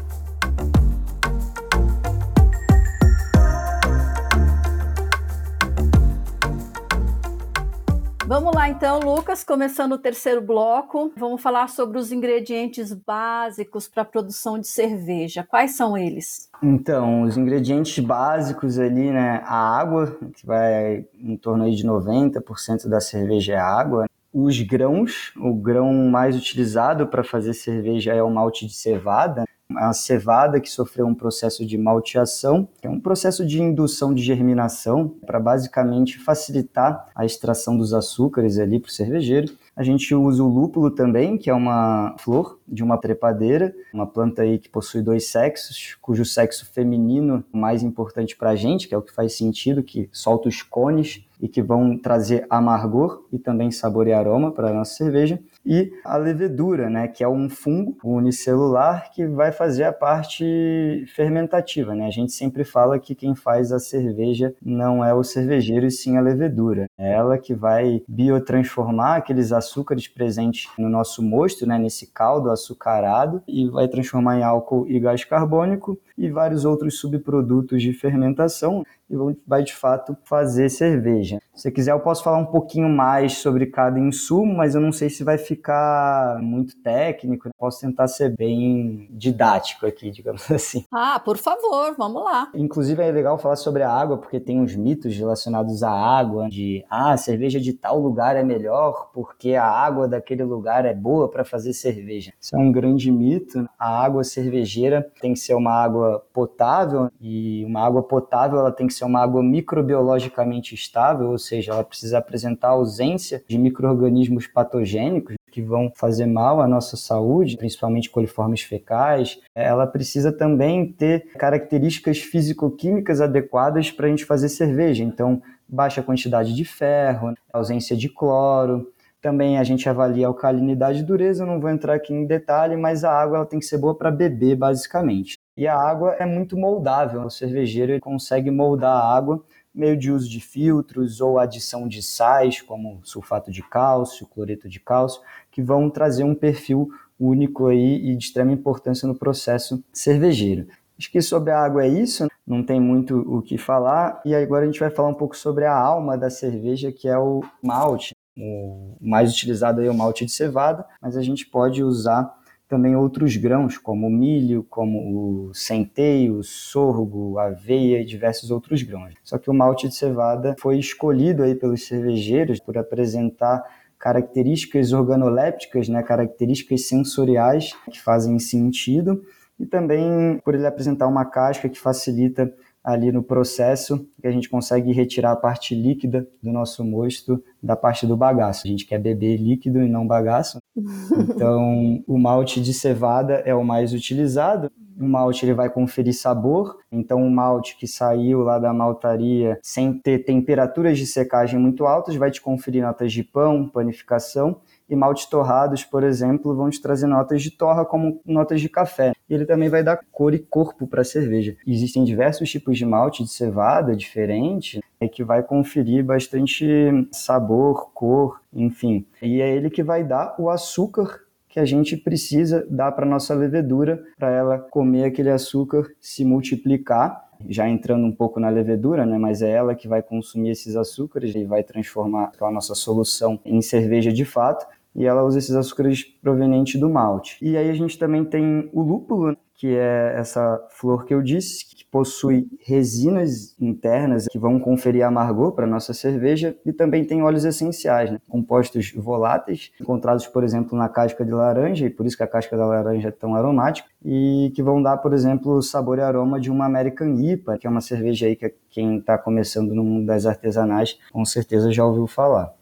Vamos lá então, Lucas, começando o terceiro bloco, vamos falar sobre os ingredientes básicos para a produção de cerveja. Quais são eles? Então, os ingredientes básicos ali, né, a água, que vai em torno aí de 90% da cerveja é água. Os grãos, o grão mais utilizado para fazer cerveja é o malte de cevada a cevada que sofreu um processo de malteação, que é um processo de indução de germinação para basicamente facilitar a extração dos açúcares ali para o cervejeiro. A gente usa o lúpulo também, que é uma flor de uma trepadeira, uma planta aí que possui dois sexos, cujo sexo feminino mais importante para a gente, que é o que faz sentido, que solta os cones e que vão trazer amargor e também sabor e aroma para a nossa cerveja. E a levedura, né, que é um fungo unicelular que vai fazer a parte fermentativa, né? A gente sempre fala que quem faz a cerveja não é o cervejeiro e sim a levedura. É ela que vai biotransformar aqueles açúcares presentes no nosso mosto, né, nesse caldo açucarado e vai transformar em álcool e gás carbônico e vários outros subprodutos de fermentação e vai de fato fazer cerveja. Se quiser, eu posso falar um pouquinho mais sobre cada insumo, mas eu não sei se vai ficar muito técnico. Eu posso tentar ser bem didático aqui, *laughs* digamos assim. Ah, por favor, vamos lá. Inclusive é legal falar sobre a água, porque tem uns mitos relacionados à água, de ah, a cerveja de tal lugar é melhor porque a água daquele lugar é boa para fazer cerveja. Isso é um grande mito. A água cervejeira tem que ser uma água potável e uma água potável ela tem que ser uma água microbiologicamente estável, ou seja, ela precisa apresentar ausência de micro-organismos patogênicos que vão fazer mal à nossa saúde, principalmente coliformes fecais. Ela precisa também ter características físico-químicas adequadas para a gente fazer cerveja. Então, baixa quantidade de ferro, ausência de cloro. Também a gente avalia a alcalinidade e dureza, não vou entrar aqui em detalhe, mas a água ela tem que ser boa para beber, basicamente. E a água é muito moldável, o cervejeiro consegue moldar a água meio de uso de filtros ou adição de sais, como sulfato de cálcio, cloreto de cálcio, que vão trazer um perfil único aí e de extrema importância no processo cervejeiro. Acho que sobre a água é isso, não tem muito o que falar. E agora a gente vai falar um pouco sobre a alma da cerveja, que é o malte. O mais utilizado aí é o malte de cevada, mas a gente pode usar também outros grãos, como o milho, como o centeio, sorgo, aveia e diversos outros grãos. Só que o malte de cevada foi escolhido aí pelos cervejeiros por apresentar características organolépticas, né, características sensoriais que fazem sentido e também por ele apresentar uma casca que facilita ali no processo que a gente consegue retirar a parte líquida do nosso mosto da parte do bagaço. A gente quer beber líquido e não bagaço. Então, o malte de cevada é o mais utilizado. O malte ele vai conferir sabor, então o malte que saiu lá da maltaria sem ter temperaturas de secagem muito altas vai te conferir notas de pão, panificação e maltes torrados, por exemplo, vão te trazer notas de torra como notas de café. Ele também vai dar cor e corpo para a cerveja. Existem diversos tipos de malte de cevada diferente e que vai conferir bastante sabor, cor, enfim. E é ele que vai dar o açúcar que a gente precisa dar para nossa levedura para ela comer aquele açúcar, se multiplicar já entrando um pouco na levedura, né, mas é ela que vai consumir esses açúcares e vai transformar a nossa solução em cerveja de fato e ela usa esses açúcares provenientes do malte. E aí a gente também tem o lúpulo, que é essa flor que eu disse, que possui resinas internas que vão conferir amargor para nossa cerveja e também tem óleos essenciais, né? compostos voláteis, encontrados, por exemplo, na casca de laranja, e por isso que a casca da laranja é tão aromática, e que vão dar, por exemplo, o sabor e aroma de uma American IPA, que é uma cerveja aí que quem está começando no mundo das artesanais com certeza já ouviu falar.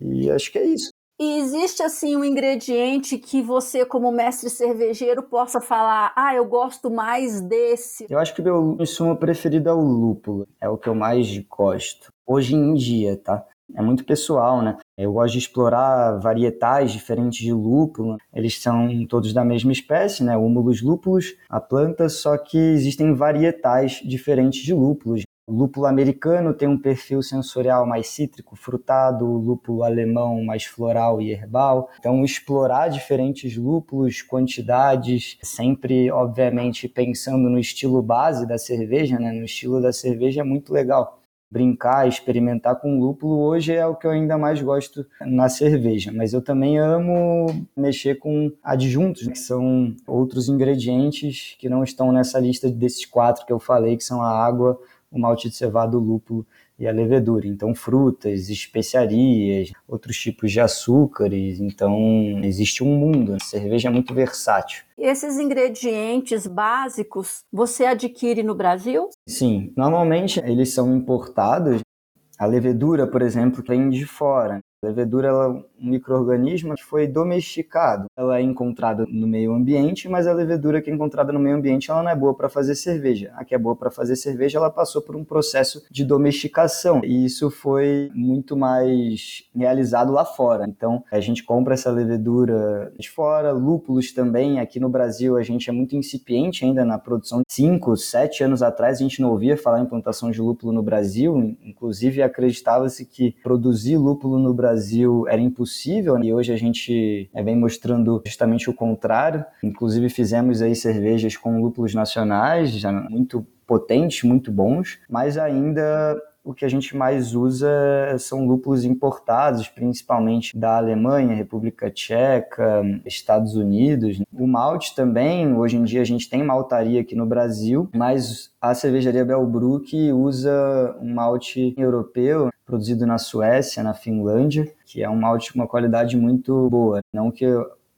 E acho que é isso. E existe assim um ingrediente que você, como mestre cervejeiro, possa falar: ah, eu gosto mais desse? Eu acho que meu insumo preferido é o lúpulo, é o que eu mais gosto. Hoje em dia, tá? É muito pessoal, né? Eu gosto de explorar varietais diferentes de lúpulo. Eles são todos da mesma espécie, né? Húmulos lúpulos, a planta, só que existem varietais diferentes de lúpulos. O lúpulo americano tem um perfil sensorial mais cítrico, frutado, o lúpulo alemão mais floral e herbal. Então, explorar diferentes lúpulos, quantidades, sempre, obviamente, pensando no estilo base da cerveja, né? no estilo da cerveja é muito legal. Brincar, experimentar com lúpulo hoje é o que eu ainda mais gosto na cerveja, mas eu também amo mexer com adjuntos, que são outros ingredientes que não estão nessa lista desses quatro que eu falei, que são a água, o malte de cevada, o lúpulo e a levedura. Então, frutas, especiarias, outros tipos de açúcares. Então, existe um mundo. A cerveja é muito versátil. Esses ingredientes básicos você adquire no Brasil? Sim, normalmente eles são importados. A levedura, por exemplo, vem de fora. Levedura é um microorganismo que foi domesticado. Ela é encontrada no meio ambiente, mas a levedura que é encontrada no meio ambiente ela não é boa para fazer cerveja. A que é boa para fazer cerveja, ela passou por um processo de domesticação e isso foi muito mais realizado lá fora. Então, a gente compra essa levedura de fora, lúpulos também. Aqui no Brasil, a gente é muito incipiente ainda na produção. Cinco, sete anos atrás, a gente não ouvia falar em plantação de lúpulo no Brasil. Inclusive, acreditava-se que produzir lúpulo no Brasil era impossível e hoje a gente é, vem mostrando justamente o contrário. Inclusive, fizemos aí cervejas com lúpulos nacionais, já muito potentes, muito bons, mas ainda o que a gente mais usa são lúpulos importados, principalmente da Alemanha, República Tcheca, Estados Unidos. O malte também, hoje em dia a gente tem maltaria aqui no Brasil, mas a cervejaria Belbruck usa um malte europeu produzido na Suécia, na Finlândia, que é um malte com uma qualidade muito boa. Não que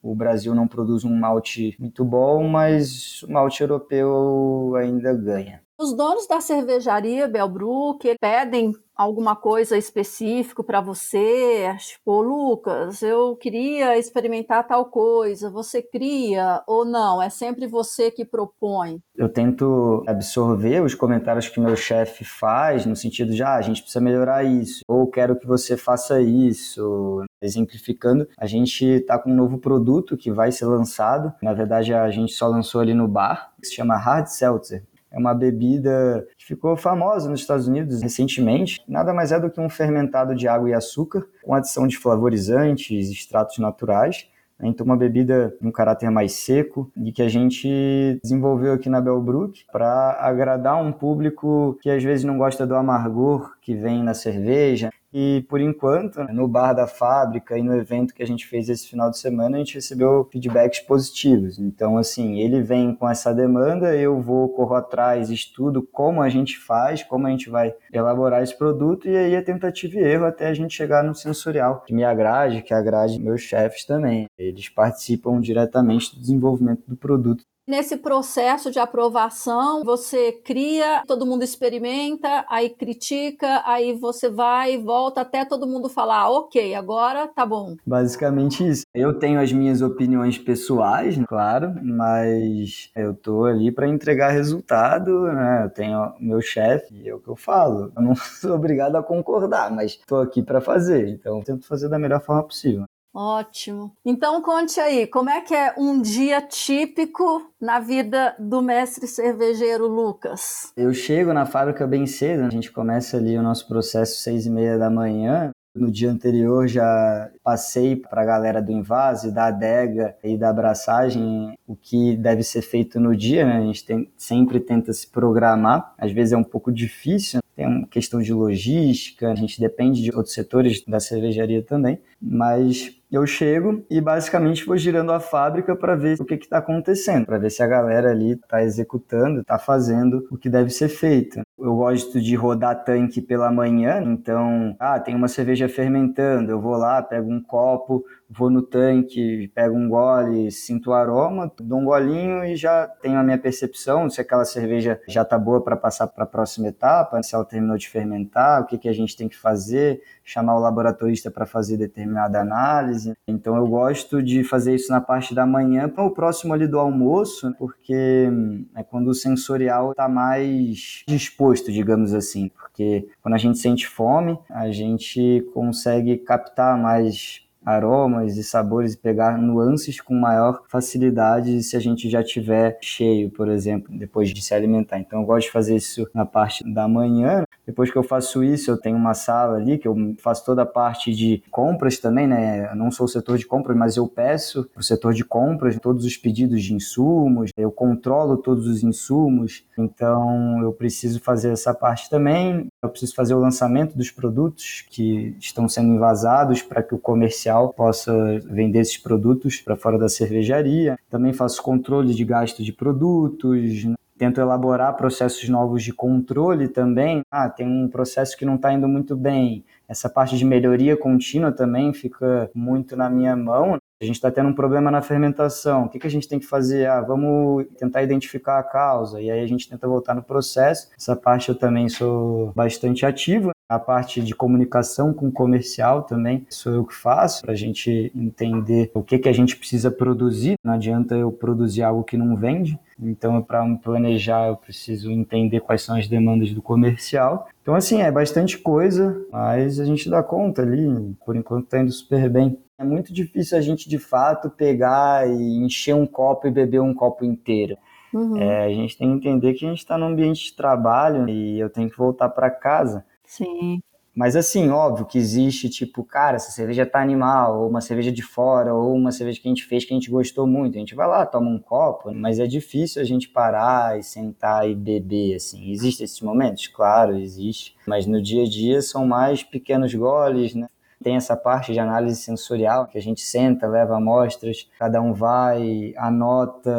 o Brasil não produz um malte muito bom, mas o malte europeu ainda ganha. Os donos da cervejaria Belbrook pedem alguma coisa específico para você? Tipo, Lucas, eu queria experimentar tal coisa. Você cria ou não? É sempre você que propõe? Eu tento absorver os comentários que meu chefe faz, no sentido de, ah, a gente precisa melhorar isso, ou quero que você faça isso. Exemplificando, a gente está com um novo produto que vai ser lançado. Na verdade, a gente só lançou ali no bar, que se chama Hard Seltzer. É uma bebida que ficou famosa nos Estados Unidos recentemente. Nada mais é do que um fermentado de água e açúcar, com adição de flavorizantes, extratos naturais. Então, uma bebida com um caráter mais seco e que a gente desenvolveu aqui na Belbrook para agradar um público que às vezes não gosta do amargor que vem na cerveja, e por enquanto, no bar da fábrica e no evento que a gente fez esse final de semana, a gente recebeu feedbacks positivos. Então, assim, ele vem com essa demanda, eu vou, corro atrás, estudo como a gente faz, como a gente vai elaborar esse produto, e aí é tentativa e erro até a gente chegar no sensorial, que me agrade, que agrade meus chefes também. Eles participam diretamente do desenvolvimento do produto. Nesse processo de aprovação, você cria, todo mundo experimenta, aí critica, aí você vai e volta até todo mundo falar, ok, agora tá bom. Basicamente isso. Eu tenho as minhas opiniões pessoais, claro, mas eu tô ali para entregar resultado, né? Eu tenho meu chefe e é o que eu falo. Eu não *laughs* sou obrigado a concordar, mas tô aqui para fazer, então tento fazer da melhor forma possível. Ótimo. Então conte aí, como é que é um dia típico na vida do mestre cervejeiro Lucas? Eu chego na fábrica bem cedo, a gente começa ali o nosso processo seis e meia da manhã. No dia anterior já passei para a galera do invase, da adega e da abraçagem o que deve ser feito no dia, né? A gente tem, sempre tenta se programar, às vezes é um pouco difícil, tem uma questão de logística, a gente depende de outros setores da cervejaria também, mas eu chego e basicamente vou girando a fábrica para ver o que está acontecendo, para ver se a galera ali está executando, está fazendo o que deve ser feito. Eu gosto de rodar tanque pela manhã, então, ah, tem uma cerveja fermentando, eu vou lá, pego um copo, vou no tanque, pego um gole, sinto o aroma, dou um golinho e já tenho a minha percepção se aquela cerveja já está boa para passar para a próxima etapa, se ela terminou de fermentar, o que, que a gente tem que fazer, chamar o laboratorista para fazer determinada análise. Então eu gosto de fazer isso na parte da manhã para o próximo ali do almoço, porque é quando o sensorial está mais disposto, digamos assim, porque quando a gente sente fome, a gente consegue captar mais aromas e sabores e pegar nuances com maior facilidade se a gente já tiver cheio, por exemplo, depois de se alimentar. Então eu gosto de fazer isso na parte da manhã. Depois que eu faço isso, eu tenho uma sala ali que eu faço toda a parte de compras também, né? Eu não sou o setor de compras, mas eu peço o setor de compras todos os pedidos de insumos, eu controlo todos os insumos, então eu preciso fazer essa parte também. Eu preciso fazer o lançamento dos produtos que estão sendo envasados para que o comercial possa vender esses produtos para fora da cervejaria. Também faço controle de gasto de produtos, tento elaborar processos novos de controle também. Ah, tem um processo que não está indo muito bem. Essa parte de melhoria contínua também fica muito na minha mão. A gente está tendo um problema na fermentação. O que, que a gente tem que fazer? Ah, vamos tentar identificar a causa. E aí a gente tenta voltar no processo. Essa parte eu também sou bastante ativo. A parte de comunicação com comercial também sou eu que faço, para a gente entender o que, que a gente precisa produzir. Não adianta eu produzir algo que não vende. Então, para planejar, eu preciso entender quais são as demandas do comercial. Então, assim, é bastante coisa, mas a gente dá conta ali. Por enquanto, está indo super bem. É muito difícil a gente, de fato, pegar e encher um copo e beber um copo inteiro. Uhum. É, a gente tem que entender que a gente está num ambiente de trabalho e eu tenho que voltar para casa. Sim. Mas assim, óbvio que existe, tipo, cara, essa cerveja tá animal, ou uma cerveja de fora, ou uma cerveja que a gente fez que a gente gostou muito. A gente vai lá, toma um copo, mas é difícil a gente parar e sentar e beber, assim. Existem esses momentos? Claro, existe. Mas no dia a dia são mais pequenos goles, né? Tem essa parte de análise sensorial, que a gente senta, leva amostras, cada um vai, anota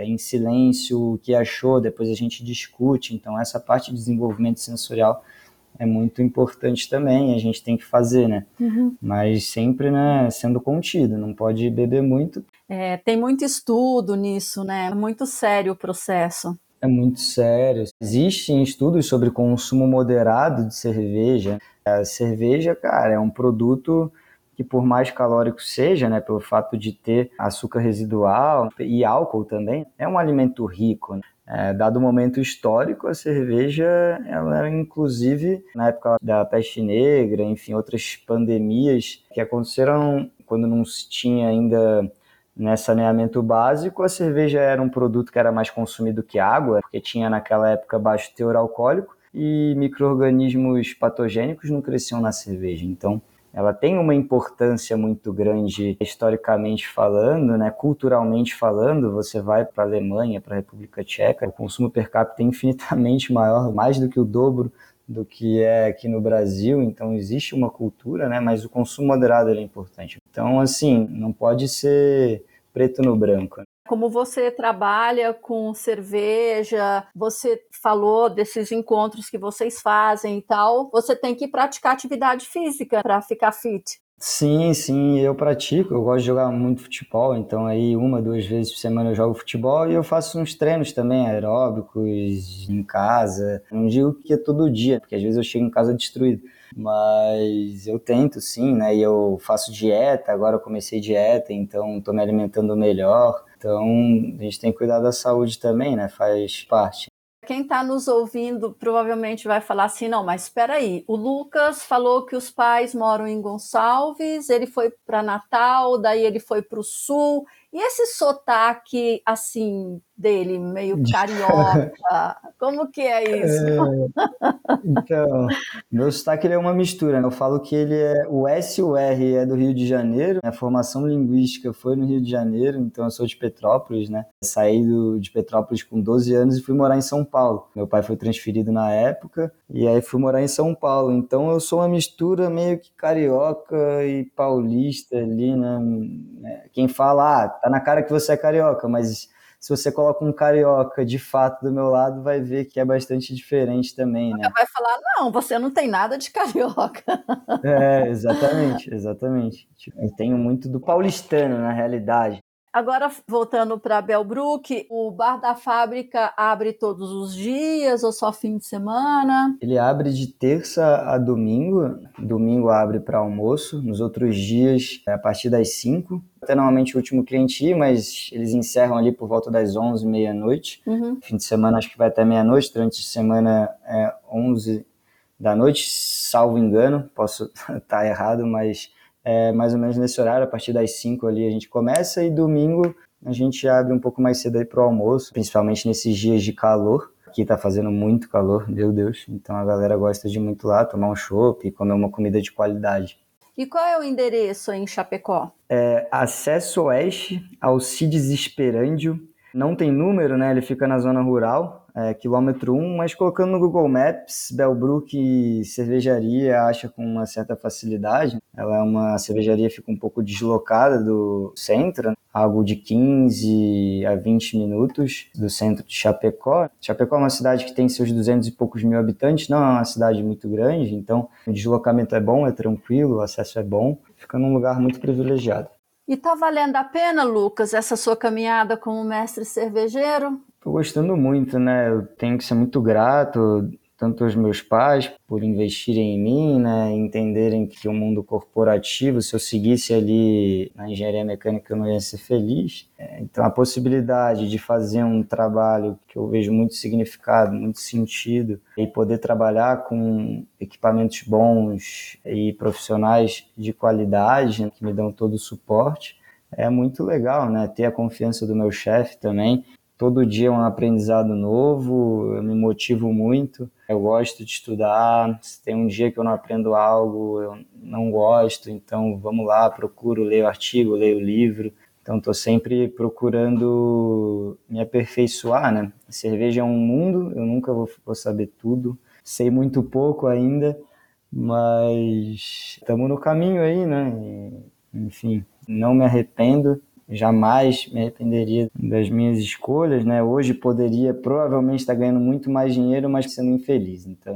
em silêncio o que achou, depois a gente discute. Então, essa parte de desenvolvimento sensorial é muito importante também, a gente tem que fazer, né? Uhum. Mas sempre, né, sendo contido, não pode beber muito. É, tem muito estudo nisso, né? É muito sério o processo. É muito sério. Existem estudos sobre consumo moderado de cerveja. A cerveja, cara, é um produto que por mais calórico seja, né, pelo fato de ter açúcar residual e álcool também, é um alimento rico. Né? É, dado o momento histórico, a cerveja, ela inclusive na época da peste negra, enfim, outras pandemias que aconteceram quando não se tinha ainda né, saneamento básico, a cerveja era um produto que era mais consumido que água, porque tinha naquela época baixo teor alcoólico e micro-organismos patogênicos não cresciam na cerveja. Então, ela tem uma importância muito grande historicamente falando, né, culturalmente falando. Você vai para a Alemanha, para a República Tcheca, o consumo per capita é infinitamente *laughs* maior, mais do que o dobro do que é aqui no Brasil. Então existe uma cultura, né, mas o consumo moderado é importante. Então assim, não pode ser preto no branco. Como você trabalha com cerveja, você falou desses encontros que vocês fazem e tal, você tem que praticar atividade física para ficar fit. Sim, sim, eu pratico, eu gosto de jogar muito futebol, então aí uma, duas vezes por semana eu jogo futebol e eu faço uns treinos também aeróbicos em casa. Não digo que é todo dia, porque às vezes eu chego em casa destruído, mas eu tento sim, né? E eu faço dieta, agora eu comecei dieta, então estou me alimentando melhor. Então, a gente tem que cuidar da saúde também, né? Faz parte. Quem está nos ouvindo provavelmente vai falar assim: não, mas espera aí, o Lucas falou que os pais moram em Gonçalves, ele foi para Natal, daí ele foi para o Sul, e esse sotaque, assim, dele, meio *laughs* carioca, como que é isso? É, então, meu sotaque é uma mistura. Né? Eu falo que ele é o S e o R é do Rio de Janeiro, a formação linguística foi no Rio de Janeiro, então eu sou de Petrópolis, né? Saí do, de Petrópolis com 12 anos e fui morar em São Paulo. Meu pai foi transferido na época e aí fui morar em São Paulo. Então eu sou uma mistura meio que carioca e paulista ali, né? Quem fala, ah, tá na cara que você é carioca, mas se você coloca um carioca de fato do meu lado, vai ver que é bastante diferente também, né? Vai falar, não, você não tem nada de carioca. É, exatamente, exatamente. Tipo, eu tenho muito do paulistano, na realidade. Agora, voltando para Belbrook, o bar da fábrica abre todos os dias ou só fim de semana? Ele abre de terça a domingo. Domingo abre para almoço. Nos outros dias, é a partir das 5. Até normalmente o último cliente ir, mas eles encerram ali por volta das 11, meia-noite. Uhum. Fim de semana acho que vai até meia-noite. Durante a semana é 11 da noite, salvo engano. Posso estar *laughs* errado, mas é, mais ou menos nesse horário, a partir das 5 ali a gente começa e domingo a gente abre um pouco mais cedo aí pro almoço, principalmente nesses dias de calor. Aqui tá fazendo muito calor, meu Deus. Então a galera gosta de muito lá tomar um chopp e comer uma comida de qualidade. E qual é o endereço em Chapecó? É acesso oeste ao Cides Esperândio. Não tem número, né? Ele fica na zona rural, é, quilômetro 1, mas colocando no Google Maps, Belbrook Cervejaria acha com uma certa facilidade. Ela é uma cervejaria que fica um pouco deslocada do centro, algo de 15 a 20 minutos do centro de Chapecó. Chapecó é uma cidade que tem seus 200 e poucos mil habitantes, não é uma cidade muito grande, então o deslocamento é bom, é tranquilo, o acesso é bom, fica num lugar muito privilegiado. E tá valendo a pena, Lucas, essa sua caminhada como mestre cervejeiro? Tô gostando muito, né? Eu tenho que ser muito grato tanto os meus pais por investirem em mim, né, entenderem que o mundo corporativo, se eu seguisse ali na engenharia mecânica, eu não ia ser feliz. É, então, a possibilidade de fazer um trabalho que eu vejo muito significado, muito sentido, e poder trabalhar com equipamentos bons e profissionais de qualidade, né, que me dão todo o suporte, é muito legal, né? Ter a confiança do meu chefe também todo dia é um aprendizado novo, eu me motivo muito. Eu gosto de estudar. Se tem um dia que eu não aprendo algo, eu não gosto, então vamos lá, procuro, leio artigo, leio livro. Então estou sempre procurando me aperfeiçoar, né? Cerveja é um mundo, eu nunca vou, vou saber tudo. Sei muito pouco ainda, mas estamos no caminho aí, né? E, enfim, não me arrependo jamais me arrependeria das minhas escolhas, né? Hoje poderia provavelmente estar ganhando muito mais dinheiro, mas sendo infeliz. Então,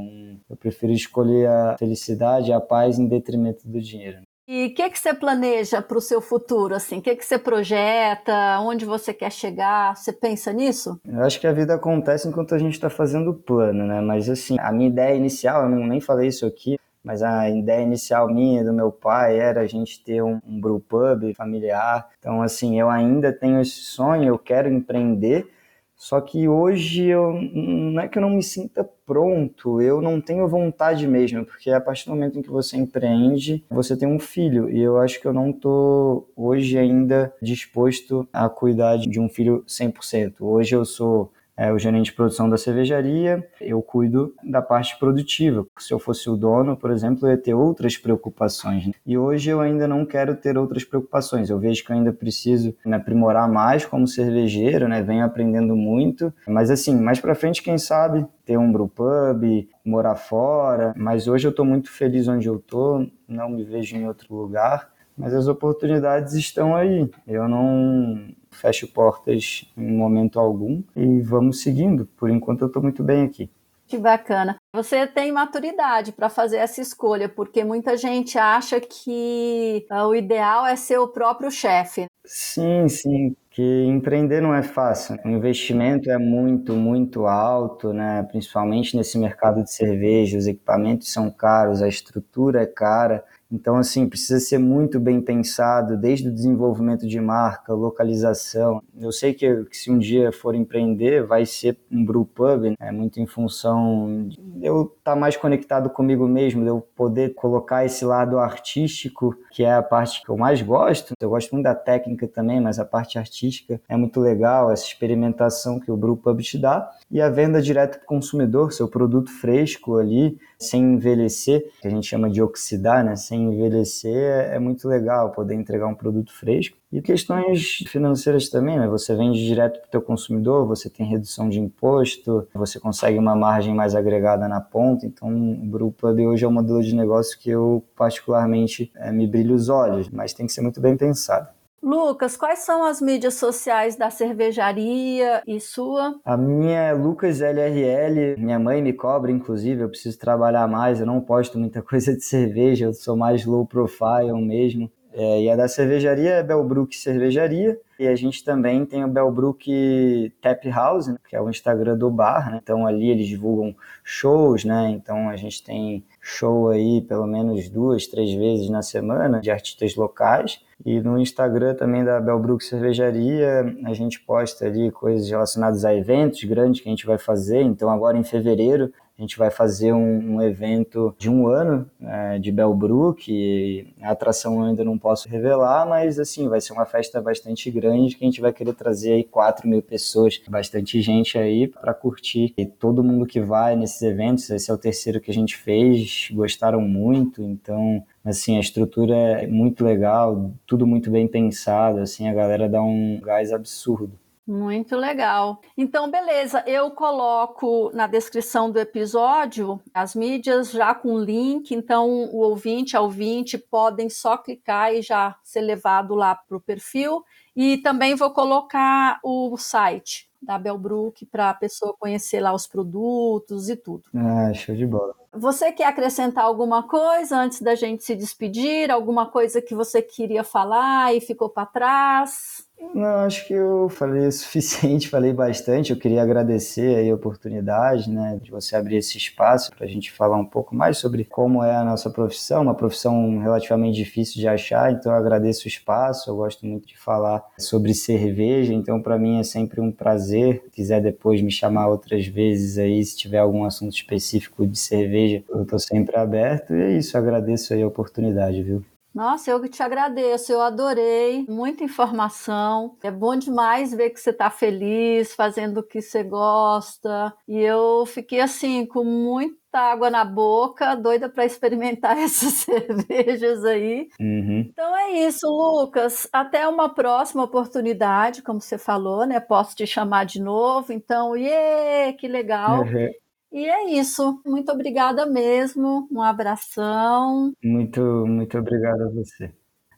eu prefiro escolher a felicidade, a paz em detrimento do dinheiro. E o que, que você planeja para o seu futuro? Assim, o que, que você projeta? Onde você quer chegar? Você pensa nisso? Eu acho que a vida acontece enquanto a gente está fazendo o plano, né? Mas assim, a minha ideia inicial, eu nem falei isso aqui, mas a ideia inicial minha do meu pai era a gente ter um, um brew pub familiar. Então, assim, eu ainda tenho esse sonho, eu quero empreender, só que hoje eu não é que eu não me sinta pronto, eu não tenho vontade mesmo, porque a partir do momento em que você empreende, você tem um filho, e eu acho que eu não tô hoje ainda disposto a cuidar de um filho 100%. Hoje eu sou é o gerente de produção da cervejaria, eu cuido da parte produtiva. Se eu fosse o dono, por exemplo, eu ia ter outras preocupações. Né? E hoje eu ainda não quero ter outras preocupações. Eu vejo que eu ainda preciso me aprimorar mais como cervejeiro, né? Venho aprendendo muito. Mas assim, mais para frente, quem sabe, ter um brewpub, morar fora. Mas hoje eu estou muito feliz onde eu estou, não me vejo em outro lugar. Mas as oportunidades estão aí. Eu não fecho portas em momento algum e vamos seguindo. Por enquanto eu estou muito bem aqui. Que bacana. Você tem maturidade para fazer essa escolha, porque muita gente acha que ah, o ideal é ser o próprio chefe. Sim, sim. Que empreender não é fácil. O investimento é muito, muito alto, né? Principalmente nesse mercado de cerveja. Os equipamentos são caros, a estrutura é cara. Então, assim, precisa ser muito bem pensado, desde o desenvolvimento de marca, localização. Eu sei que, que se um dia for empreender, vai ser um brewpub, né? é muito em função de eu estar tá mais conectado comigo mesmo, de eu poder colocar esse lado artístico, que é a parte que eu mais gosto. Eu gosto muito da técnica também, mas a parte artística é muito legal, essa experimentação que o brewpub te dá. E a venda direto para o consumidor, seu produto fresco ali, sem envelhecer, que a gente chama de oxidar, né? Sem envelhecer, é, é muito legal poder entregar um produto fresco. E questões financeiras também, né? Você vende direto para o teu consumidor, você tem redução de imposto, você consegue uma margem mais agregada na ponta. Então, o Brewpub hoje é um modelo de negócio que eu particularmente é, me brilho os olhos, mas tem que ser muito bem pensado. Lucas, quais são as mídias sociais da cervejaria e sua? A minha é Lucas LRL. Minha mãe me cobra, inclusive, eu preciso trabalhar mais, eu não posto muita *laughs* coisa de cerveja, eu sou mais low profile mesmo. É, e a da cervejaria é Belbrook Cervejaria. E a gente também tem o Belbrook Tap House, né, que é o Instagram do bar. Né? Então ali eles divulgam shows, né? Então a gente tem show aí pelo menos duas, três vezes na semana de artistas locais. E no Instagram também da Belbrook Cervejaria, a gente posta ali coisas relacionadas a eventos grandes que a gente vai fazer. Então agora em fevereiro a gente vai fazer um, um evento de um ano é, de Belbrook. E a atração ainda não posso revelar, mas assim, vai ser uma festa bastante grande que a gente vai querer trazer aí 4 mil pessoas, bastante gente aí para curtir. E todo mundo que vai nesses eventos, esse é o terceiro que a gente fez, gostaram muito, então assim, a estrutura é muito legal, tudo muito bem pensado, assim, a galera dá um gás absurdo. Muito legal. Então, beleza, eu coloco na descrição do episódio as mídias já com link, então o ouvinte, a ouvinte podem só clicar e já ser levado lá para o perfil. E também vou colocar o site da Belbrook para a pessoa conhecer lá os produtos e tudo. Ah, show de bola. Você quer acrescentar alguma coisa antes da gente se despedir? Alguma coisa que você queria falar e ficou para trás? Não, acho que eu falei o *laughs* suficiente, falei bastante. Eu queria agradecer aí a oportunidade, né, de você abrir esse espaço para a gente falar um pouco mais sobre como é a nossa profissão, uma profissão relativamente difícil de achar. Então, eu agradeço o espaço. Eu gosto muito de falar sobre cerveja, então para mim é sempre um prazer. Se quiser depois me chamar outras vezes aí, se tiver algum assunto específico de cerveja, eu estou sempre aberto. E é isso, agradeço aí a oportunidade, viu? Nossa, eu que te agradeço, eu adorei, muita informação. É bom demais ver que você está feliz, fazendo o que você gosta. E eu fiquei assim, com muita água na boca, doida para experimentar *laughs* essas cervejas aí. Uhum. Então é isso, Lucas. Até uma próxima oportunidade, como você falou, né? Posso te chamar de novo. Então, yeah, que legal. Uhum. E é isso. Muito obrigada mesmo. Um abração. Muito, muito obrigado a você.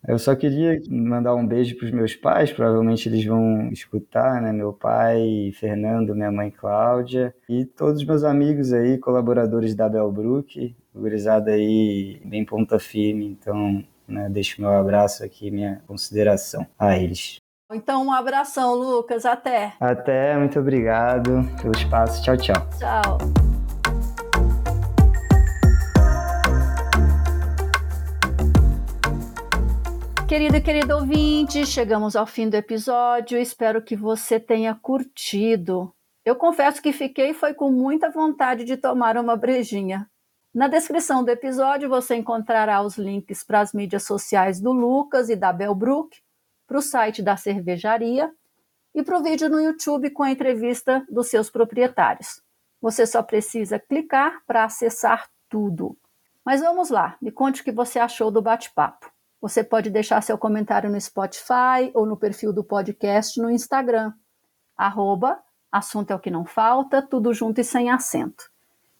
Eu só queria mandar um beijo para os meus pais, provavelmente eles vão escutar, né? Meu pai, Fernando, minha mãe Cláudia, e todos os meus amigos aí, colaboradores da Belbrook, gurizada aí bem ponta firme, então né, deixo meu abraço aqui, minha consideração a eles. Então, um abração, Lucas. Até. Até, muito obrigado pelo espaço. Tchau, tchau. Tchau. Querido e querido ouvinte, chegamos ao fim do episódio. Espero que você tenha curtido. Eu confesso que fiquei foi com muita vontade de tomar uma brejinha. Na descrição do episódio você encontrará os links para as mídias sociais do Lucas e da Belbrook, para o site da cervejaria e para o vídeo no YouTube com a entrevista dos seus proprietários. Você só precisa clicar para acessar tudo. Mas vamos lá, me conte o que você achou do bate-papo. Você pode deixar seu comentário no Spotify ou no perfil do podcast no Instagram. Arroba, assunto é o que não falta, tudo junto e sem acento.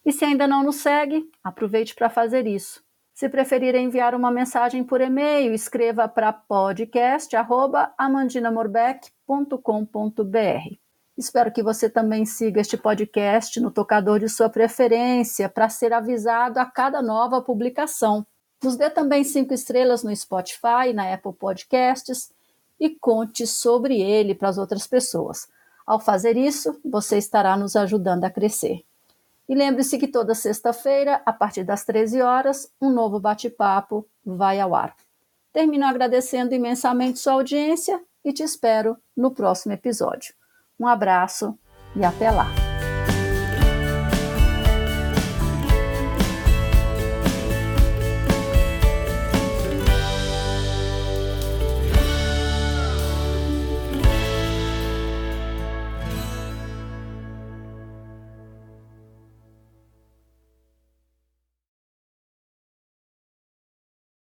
E se ainda não nos segue, aproveite para fazer isso. Se preferir enviar uma mensagem por e-mail, escreva para podcast@amandinamorbeck.com.br. Espero que você também siga este podcast no tocador de sua preferência para ser avisado a cada nova publicação. Nos dê também cinco estrelas no Spotify, na Apple Podcasts e conte sobre ele para as outras pessoas. Ao fazer isso, você estará nos ajudando a crescer. E lembre-se que toda sexta-feira, a partir das 13 horas, um novo bate-papo vai ao ar. Termino agradecendo imensamente sua audiência e te espero no próximo episódio. Um abraço e até lá!